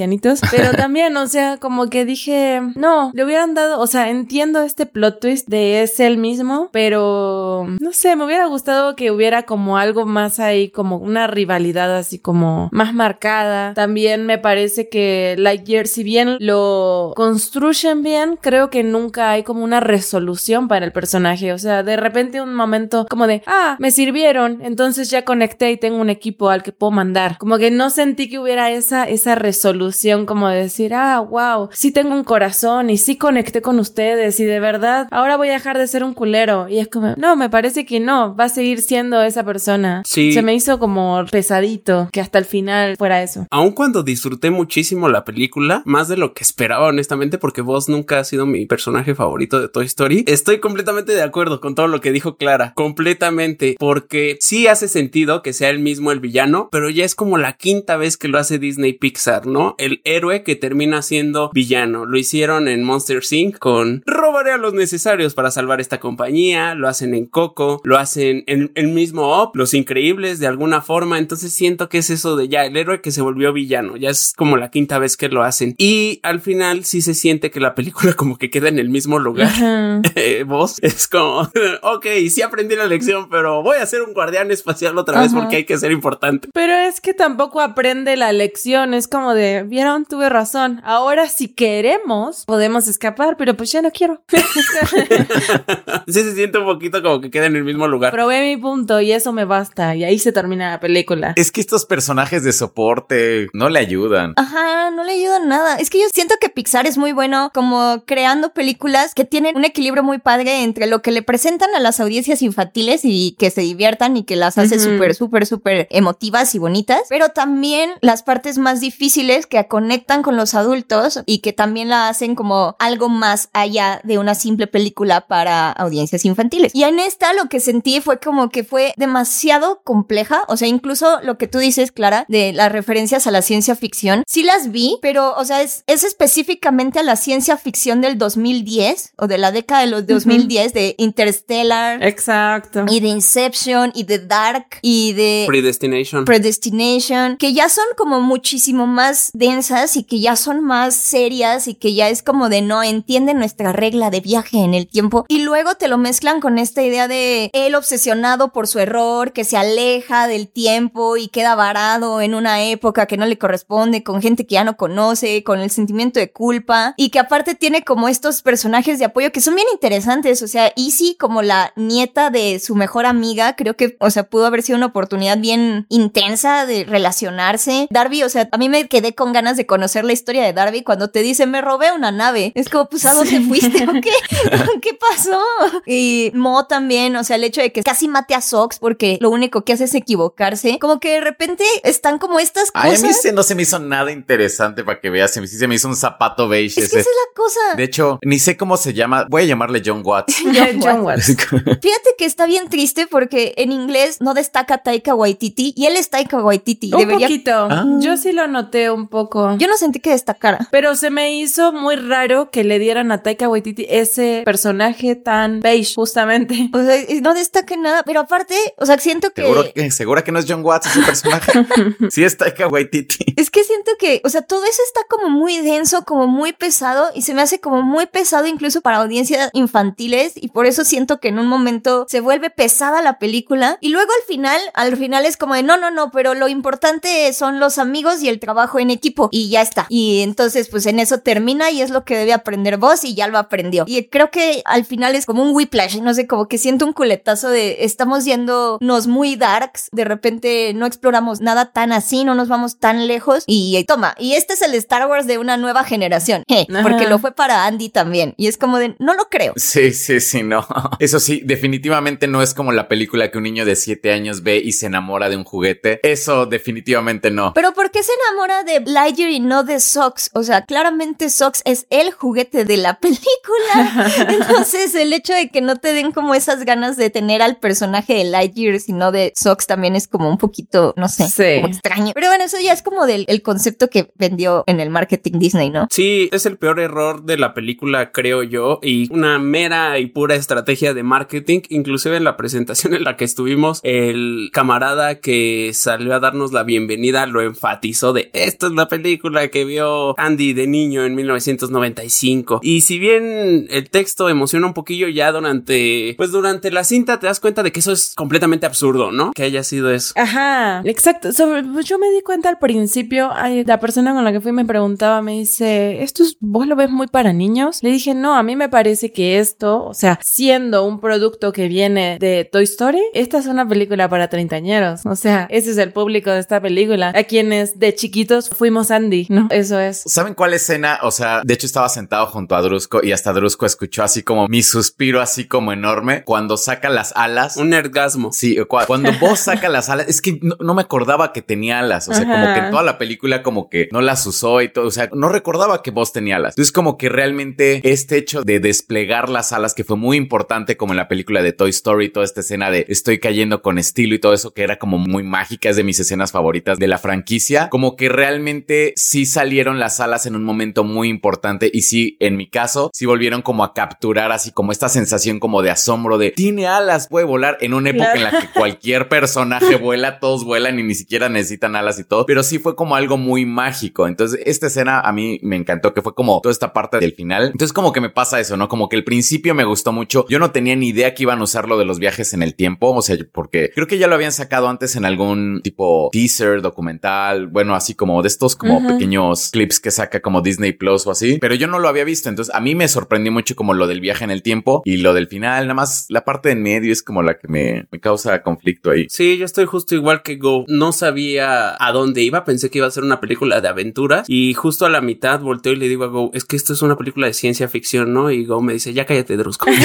Speaker 3: pero [laughs] también, o sea, como que dije, no, le hubieran dado, o sea, entiendo este plot twist de es él mismo, pero no sé, me hubiera gustado que hubiera como algo más ahí, como una rivalidad así como más marcada. También me parece que Lightyear, si bien lo construyen bien, creo que nunca hay como una resolución para el personaje. O sea, de repente un momento como de, ah, me sirvieron, entonces ya conecté y tengo un equipo al que puedo mandar. Como que no sentí que hubiera esa, esa resolución como de decir, ah, wow, sí tengo un corazón y sí conecté con ustedes y de verdad, ahora voy a dejar de ser un culero. Y es como, no, me parece que no, va a seguir siendo esa persona.
Speaker 4: Sí.
Speaker 3: Se me hizo como pesadito que hasta el final fuera eso.
Speaker 4: Aun cuando disfruté muchísimo la película, más de lo que esperaba honestamente, porque vos nunca ha sido mi personaje favorito de Toy Story, estoy completamente de acuerdo con todo lo que dijo Clara, completamente, porque sí hace sentido que sea él mismo el villano, pero ya es como la quinta vez que lo hace Disney Pixar, ¿no? El héroe que termina siendo villano. Lo hicieron en Monster Inc. con robaré a los necesarios para salvar esta compañía, lo hacen en Coco, lo hacen en el mismo Up, Los Increíbles de alguna forma, entonces siento que es eso de ya el héroe que se volvió villano, ya es como la quinta vez que lo hacen y al final sí se siente que la película [laughs] como que queda en el mismo lugar. [laughs] Eh, vos es como, [laughs] ok, sí aprendí la lección, pero voy a ser un guardián espacial otra vez porque hay que ser importante.
Speaker 3: Pero es que tampoco aprende la lección, es como de, vieron, tuve razón, ahora si queremos podemos escapar, pero pues ya no quiero. [laughs]
Speaker 4: sí se siente un poquito como que queda en el mismo lugar.
Speaker 3: Probé mi punto y eso me basta y ahí se termina la película.
Speaker 1: Es que estos personajes de soporte no le ayudan.
Speaker 2: Ajá, no le ayudan nada. Es que yo siento que Pixar es muy bueno como creando películas que tienen un equilibrio muy padre entre lo que le presentan a las audiencias infantiles y que se diviertan y que las hace súper, súper, súper emotivas y bonitas, pero también las partes más difíciles que conectan con los adultos y que también la hacen como algo más allá de una simple película para audiencias infantiles. Y en esta lo que sentí fue como que fue demasiado compleja, o sea, incluso lo que tú dices, Clara, de las referencias a la ciencia ficción, sí las vi, pero, o sea, es, es específicamente a la ciencia ficción del 2010 o de la década de los 2010 de Interstellar.
Speaker 3: Exacto.
Speaker 2: Y de Inception y de Dark y de
Speaker 4: Predestination.
Speaker 2: Predestination, que ya son como muchísimo más densas y que ya son más serias y que ya es como de no entienden nuestra regla de viaje en el tiempo. Y luego te lo mezclan con esta idea de él obsesionado por su error, que se aleja del tiempo y queda varado en una época que no le corresponde, con gente que ya no conoce, con el sentimiento de culpa y que aparte tiene como estos personajes de apoyo que son bien interesantes. O sea, Easy como la nieta de su mejor amiga, creo que, o sea, pudo haber sido una oportunidad bien intensa de relacionarse. Darby, o sea, a mí me quedé con ganas de conocer la historia de Darby cuando te dice, me robé una nave. Es como, pues, ¿a dónde fuiste o qué? [laughs] [laughs] ¿Qué pasó? Y Mo también, o sea, el hecho de que casi mate a Sox porque lo único que hace es equivocarse. Como que de repente están como estas cosas.
Speaker 1: Ay, a mí se- no se me hizo nada interesante para que veas. Se me, sí se me hizo un zapato beige
Speaker 2: Es que esa es la cosa.
Speaker 1: De hecho, ni sé cómo se llama. Voy a llamarle John Watts. [laughs]
Speaker 3: John, John Watts.
Speaker 2: Fíjate que está bien triste porque en inglés no destaca Taika Waititi y él es Taika Waititi.
Speaker 3: Un
Speaker 2: Debería...
Speaker 3: poquito.
Speaker 1: Ah.
Speaker 3: Yo sí lo noté un poco.
Speaker 2: Yo no sentí que destacara.
Speaker 3: Pero se me hizo muy raro que le dieran a Taika Waititi ese personaje tan beige, justamente. [laughs]
Speaker 2: O sea, no destaca nada. Pero aparte, o sea, siento que...
Speaker 1: ¿Seguro que, ¿Segura que no es John Watts ese personaje? [laughs] sí es Taika Waititi.
Speaker 2: Es que siento que, o sea, todo eso está como muy denso, como muy pesado y se me hace como muy pesado incluso para audiencias infantiles y por eso siento que en un momento se vuelve pesada la película y luego al final, al final es como de no, no, no, pero lo importante son los amigos y el trabajo en equipo y ya está. Y entonces pues en eso termina y es lo que debe aprender vos y ya lo aprendió. Y creo que al final es como un whiplash, no sé, como que siento un culetazo de estamos yéndonos muy darks, de repente no exploramos nada tan así, no nos vamos tan lejos y toma, y este es el Star Wars de una nueva generación, [laughs] porque lo fue para Andy también y es como de no lo creo.
Speaker 1: Sí, sí, sí, no. [laughs] Eso sí, definitivamente no es como la película que un niño de 7 años ve y se enamora de un juguete. Eso definitivamente no.
Speaker 2: Pero ¿por qué se enamora de Lightyear y no de Sox? O sea, claramente Sox es el juguete de la [laughs] película. Entonces, el hecho de que no te den como esas ganas de tener al personaje de Lightyear, sino de Sox, también es como un poquito, no sé,
Speaker 3: Sí.
Speaker 2: como extraño. Pero bueno, eso ya es como del el concepto que vendió en el marketing Disney, ¿no?
Speaker 4: Sí, es el peor error de la película, creo yo, y una mera y pura estrategia de marketing. Inclusive en la presentación en la que estuvimos, el camarada que salió a darnos la bienvenida lo enfatizó de esta es la película que vio Andy de niño en 1995. Y si bien el texto emociona un poquillo ya durante, pues durante la cinta te das cuenta de que eso es completamente absurdo, ¿no? Que haya sido eso.
Speaker 3: Ajá, exacto. Pues yo me di cuenta al principio, la persona con la que fui me preguntaba, me dice, ¿esto es- vos lo ves muy para niños? Le dije, no, a mí me parece que esto, o sea, siendo un producto que viene de Toy Story, esta es una película para treintañeros. O sea, ese es el público de esta película, a quienes de chiquitos fuimos Andy, ¿no? Eso es.
Speaker 1: ¿Saben cuál escena? O sea, de hecho estaba sentado junto a Drusco y hasta Drusco escuchó así como mi suspiro así como enorme cuando saca las alas.
Speaker 4: Un orgasmo.
Speaker 1: Sí, cu- cuando [laughs] vos saca las alas, es que no, no me acordaba que tenía alas. O sea, como que en toda la película como que no las usó y todo. O sea, no recordaba que vos tenía alas. Entonces como que realmente este hecho de desplegar las alas que fue muy importante como en la película de Toy Story, toda esta escena de estoy cayendo con estilo y todo eso que era como muy mágica, es de mis escenas favoritas de la franquicia. Como que realmente sí salieron las alas en un momento muy importante y sí, en mi caso, sí volvieron como a capturar así como esta sensación como de asombro de tiene alas, puede volar en una época en la que [laughs] cualquier personaje vuela, todos vuelan y ni siquiera necesitan alas y todo, pero sí fue como algo muy mágico. Entonces, esta escena a mí me encantó que fue como toda esta parte del final. Entonces, como que me pasa eso, ¿no? Como que el principio me gustó mucho. Yo no tenía ni idea que iban a usar lo de los viajes en el tiempo, o sea, porque creo que ya lo habían sacado antes en algún tipo teaser, documental, bueno, así como de estos como pequeños clips que saca como Disney Plus o así, pero yo no lo había visto, entonces a mí me sorprendió mucho como lo del viaje en el tiempo y lo del final, nada más la parte en medio es como la que me, me causa conflicto ahí.
Speaker 4: Sí, yo estoy justo igual que Go. No sabía a dónde iba, pensé que iba a ser una película de aventuras y justo a la mitad volteo y le digo a Go, es que esto es una película de ciencia ficción, ¿no? Y Go me dice, ya cállate, Drusco. [laughs]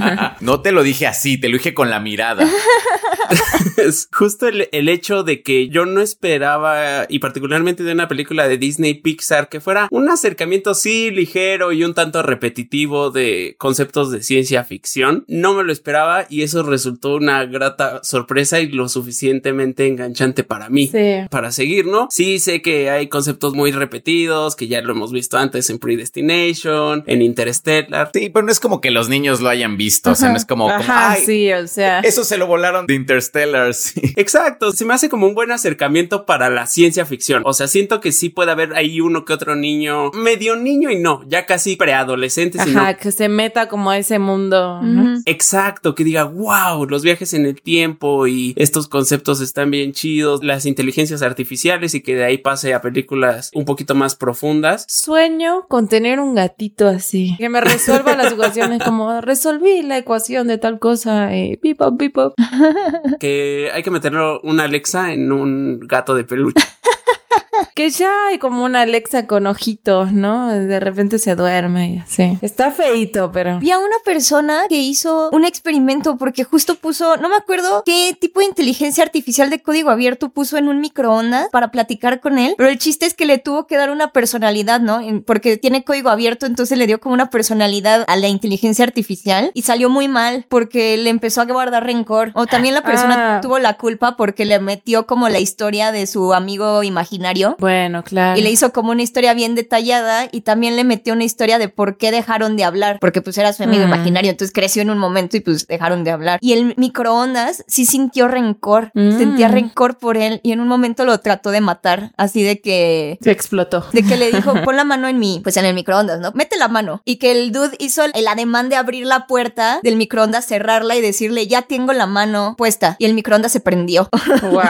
Speaker 4: [laughs]
Speaker 1: no te lo dije así, te lo dije con la mirada. [laughs]
Speaker 4: es justo el, el, hecho de que yo no esperaba, y particularmente de una película de Disney Pixar, que fuera un acercamiento sí ligero y un tanto repetitivo de conceptos de ciencia ficción. No me lo esperaba y eso resultó una grata sorpresa y lo suficientemente enganchante para mí.
Speaker 3: Sí.
Speaker 4: Para seguir, ¿no? Sí sé que hay conceptos muy repetidos, que ya lo hemos visto antes en Predestination, en Interstellar.
Speaker 1: Sí, pero no es como que los niños lo hayan visto, o sea, no es como, como
Speaker 3: Ajá,
Speaker 1: "Ay,
Speaker 3: sí, o sea.
Speaker 1: eso se lo volaron de Interstellar, sí.
Speaker 4: Exacto, se me hace como un buen acercamiento para la ciencia ficción. O sea, siento que sí puede haber ahí uno que otro niño, medio niño y no, ya casi preadolescente, sino
Speaker 3: Ajá, que se meta como a ese mundo.
Speaker 4: Exacto, que diga, wow, los viajes en el tiempo y estos conceptos están bien chidos, las inteligencias artificiales y que de ahí pase a películas un poquito más profundas.
Speaker 3: Sueño con tener un gatito así. Que me resuelva las [laughs] ecuaciones como resolví la ecuación de tal cosa. Eh, pip, pop, pip, pop.
Speaker 4: Que hay que meterlo una Alexa en un gato de peluche. [laughs] [laughs]
Speaker 3: Que ya hay como una Alexa con ojitos, ¿no? De repente se duerme y así. Está feito, pero.
Speaker 2: Vi a una persona que hizo un experimento porque justo puso, no me acuerdo qué tipo de inteligencia artificial de código abierto puso en un microondas para platicar con él, pero el chiste es que le tuvo que dar una personalidad, ¿no? Porque tiene código abierto, entonces le dio como una personalidad a la inteligencia artificial y salió muy mal porque le empezó a guardar rencor. O también la persona
Speaker 3: Ah.
Speaker 2: tuvo la culpa porque le metió como la historia de su amigo imaginario.
Speaker 3: Bueno, claro.
Speaker 2: Y le hizo como una historia bien detallada y también le metió una historia de por qué dejaron de hablar, porque pues era su amigo
Speaker 3: Mm.
Speaker 2: imaginario, entonces creció en un momento y pues dejaron de hablar. Y el microondas sí sintió rencor,
Speaker 3: Mm.
Speaker 2: sentía rencor por él y en un momento lo trató de matar, así de que...
Speaker 3: Se explotó.
Speaker 2: De que le dijo, [laughs] pon la mano en mi, pues en el microondas, ¿no? Mete la mano. Y que el dude hizo el, el ademán de abrir la puerta del microondas, cerrarla y decirle, ya tengo la mano puesta. Y el microondas se prendió.
Speaker 3: Wow.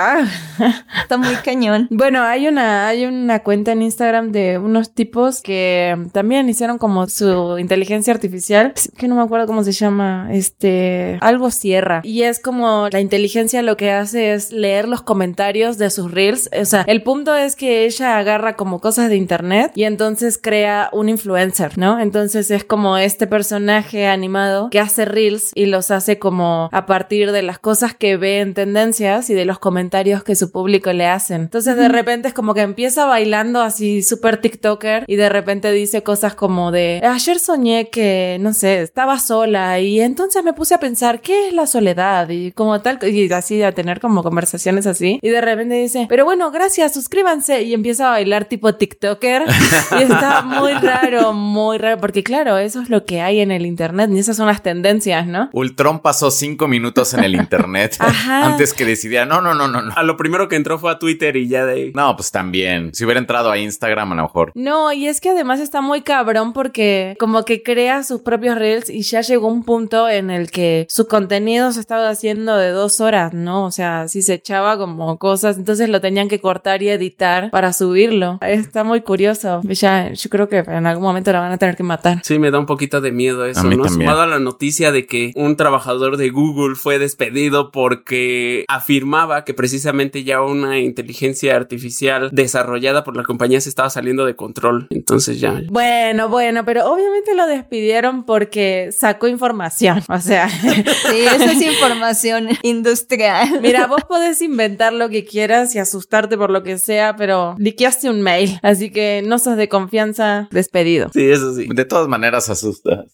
Speaker 3: [laughs]
Speaker 2: Está muy cañón.
Speaker 3: Bueno, hay una, hay una cuenta en Instagram de unos tipos que también hicieron como su inteligencia artificial, que no me acuerdo cómo se llama, este, algo Sierra. Y es como la inteligencia lo que hace es leer los comentarios de sus reels. O sea, el punto es que ella agarra como cosas de internet y entonces crea un influencer, ¿no? Entonces es como este personaje animado que hace reels y los hace como a partir de las cosas que ve en tendencias y de los comentarios que su público le hacen. Entonces de repente es como que empieza bailando así súper TikToker y de repente dice cosas como de ayer soñé que, no sé, estaba sola y entonces me puse a pensar qué es la soledad y como tal y así a tener como conversaciones así y de repente dice, pero bueno, gracias, suscríbanse y empieza a bailar tipo TikToker [laughs] y está muy raro, muy raro porque claro, eso es lo que hay en el internet y esas son las tendencias, ¿no?
Speaker 1: Ultron pasó cinco minutos en el [laughs] internet
Speaker 3: Ajá.
Speaker 1: antes que decidiera, no, no, no, no, no.
Speaker 4: A lo primero que entró fue a Twitter y ya de ahí.
Speaker 1: No, pues también. Si hubiera entrado a Instagram, a lo mejor.
Speaker 3: No, y es que además está muy cabrón porque como que crea sus propios reels y ya llegó un punto en el que su contenido se estaba haciendo de dos horas, ¿no? O sea, si se echaba como cosas, entonces lo tenían que cortar y editar para subirlo. Está muy curioso. Ya, yo creo que en algún momento la van a tener que matar.
Speaker 4: Sí, me da un poquito de miedo eso,
Speaker 1: A mí
Speaker 4: ¿no?
Speaker 1: también.
Speaker 4: Sumado a la noticia de que un trabajador de Google fue despedido porque afirmaba que precisamente ya una inteligencia artificial desarrollada por la compañía se estaba saliendo de control. Entonces ya.
Speaker 3: Bueno, bueno, pero obviamente lo despidieron porque sacó información. O sea, [laughs]
Speaker 2: Sí, esa es información industrial.
Speaker 3: Mira, vos podés inventar lo que quieras y asustarte por lo que sea, pero liqueaste un mail. Así que no sos de confianza, despedido.
Speaker 4: Sí, eso sí.
Speaker 1: De todas maneras asusta.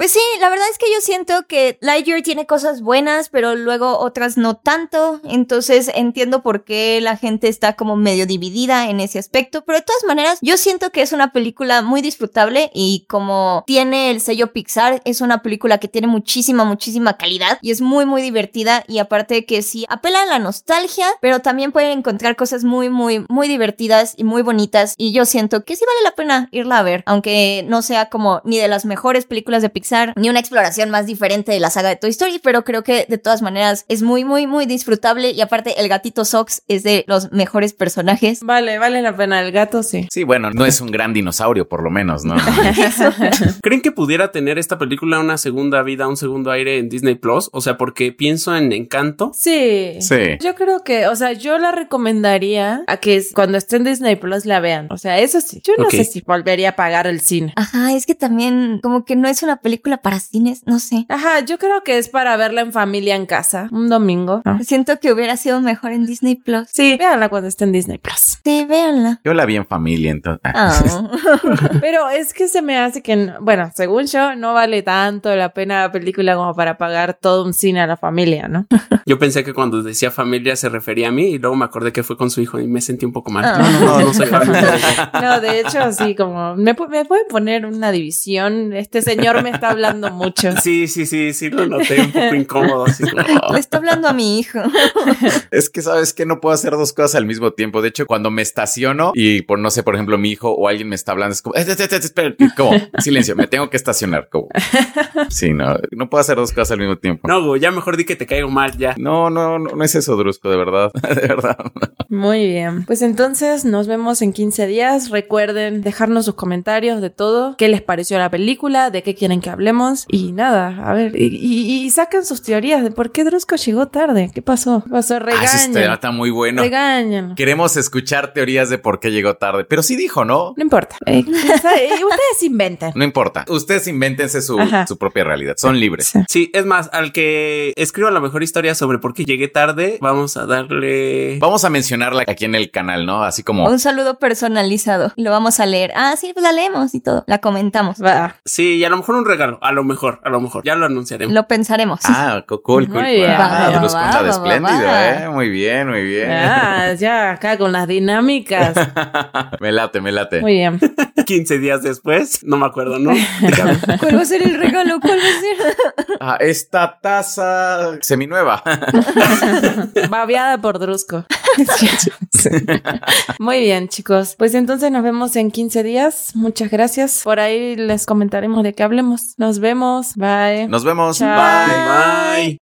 Speaker 2: Pues sí, la verdad es que yo siento que Lightyear tiene cosas buenas, pero luego otras no tanto. Entonces entiendo por qué la gente está como medio dividida en ese aspecto. Pero de todas maneras, yo siento que es una película muy disfrutable y como tiene el sello Pixar, es una película que tiene muchísima, muchísima calidad y es muy, muy divertida. Y aparte que sí, apela a la nostalgia, pero también pueden encontrar cosas muy, muy, muy divertidas y muy bonitas. Y yo siento que sí vale la pena irla a ver, aunque no sea como ni de las mejores películas de Pixar, ni una exploración más diferente de la saga de Toy Story, pero creo que de todas maneras es muy, muy, muy disfrutable. Y aparte, el gatito Sox es de los mejores personajes.
Speaker 3: Vale, vale la pena. El gato sí.
Speaker 1: Sí, bueno, no es un gran dinosaurio, por lo menos, ¿no? [laughs] [laughs]
Speaker 4: ¿Creen que pudiera tener esta película una segunda vida, un segundo aire en Disney Plus? O sea, porque pienso en Encanto.
Speaker 3: Sí.
Speaker 1: Sí.
Speaker 3: Yo creo que, o sea, yo la recomendaría a que cuando esté en Disney Plus la vean. O sea, eso sí. Yo no sé si volvería a pagar el cine.
Speaker 2: Ajá, es que también como que no es una película para cines, no sé.
Speaker 3: Ajá, yo creo que es para verla en familia en casa, un domingo. Ah.
Speaker 2: Siento que hubiera sido mejor en Disney Plus.
Speaker 3: Sí, véanla cuando esté en Disney Plus.
Speaker 2: Sí, véanla.
Speaker 1: Yo la vi en familia, entonces.
Speaker 2: Ah. [laughs]
Speaker 3: Pero es que se me hace que, no- bueno, según yo, no vale tanto la pena la película como para pagar todo un cine a la familia, ¿no? [laughs]
Speaker 4: Yo pensé que cuando decía familia se refería a mí y luego me acordé que fue con su hijo y me sentí un poco mal.
Speaker 2: Ah.
Speaker 4: No, no, no, no soy [laughs] familia.
Speaker 3: No, de hecho, así como, ¿me, me pueden poner una división? Este señor me está hablando mucho. [laughs]
Speaker 4: Sí, sí, sí, sí, lo noté un poco incómodo. Así "Oh". [laughs]
Speaker 2: Le está hablando a mi hijo. [laughs]
Speaker 1: Es que sabes que no puedo hacer dos cosas al mismo tiempo. De hecho, cuando me estaciono y por no sé, por ejemplo, mi hijo o alguien me está hablando, es como, "Eh, eh, eh, eh, espera", y como, silencio, me tengo que estacionar. Como, sí, no, no puedo hacer dos cosas al mismo tiempo.
Speaker 4: No, ya mejor di que te caigo mal ya.
Speaker 1: No, no, no, no es eso, Drusco, de verdad, de verdad.
Speaker 3: Muy bien. Pues entonces nos vemos en 15 días. Recuerden dejarnos sus comentarios de todo. ¿Qué les pareció la película? ¿De qué quieren que hablemos? Y nada, a ver. Y, y, y saquen sus teorías de por qué Drusco llegó tarde. ¿Qué pasó? ¿Qué pasó?
Speaker 1: Ah, tema
Speaker 3: Regañen.
Speaker 1: está muy bueno.
Speaker 3: Regañen.
Speaker 1: Queremos escuchar teorías de por qué llegó tarde, pero sí dijo, ¿no?
Speaker 3: No importa. Eh, [laughs] eh, ustedes inventen.
Speaker 1: No importa. Ustedes invéntense su, su propia realidad. Son libres.
Speaker 3: Sí.
Speaker 4: Sí, es más, al que escriba la mejor historia sobre por qué llegué tarde, vamos a darle...
Speaker 1: Vamos a mencionarla aquí en el canal, ¿no? Así como
Speaker 2: Un saludo personalizado. Lo vamos a leer. Ah, sí, pues la leemos y todo. La comentamos.
Speaker 3: Va.
Speaker 4: Sí, y a lo mejor un regalo, a lo mejor, a lo mejor, ya lo anunciaremos.
Speaker 2: Lo pensaremos.
Speaker 1: Ah, co- cool, cool.
Speaker 3: Muy bien.
Speaker 1: Ah,
Speaker 2: Va, va,
Speaker 1: Drusco
Speaker 2: va,
Speaker 1: anda de
Speaker 2: va,
Speaker 1: espléndido,
Speaker 2: va.
Speaker 1: ¿eh? Muy bien, muy bien.
Speaker 3: Ah, ya, acá con las dinámicas. [laughs]
Speaker 1: me late, me late.
Speaker 3: Muy bien. [laughs]
Speaker 4: 15 días después, no me acuerdo, ¿no? [laughs]
Speaker 2: ¿Cuál va a ser el regalo? ¿Cuál va a ser?
Speaker 1: Ah, esta taza seminueva.
Speaker 3: Babeada por Drusco. [laughs] Muy bien, chicos. Pues entonces nos vemos en 15 días. Muchas gracias. Por ahí les comentaremos de qué hablemos. Nos vemos. Bye.
Speaker 1: Nos vemos.
Speaker 3: Chao.
Speaker 1: Bye.
Speaker 4: Bye.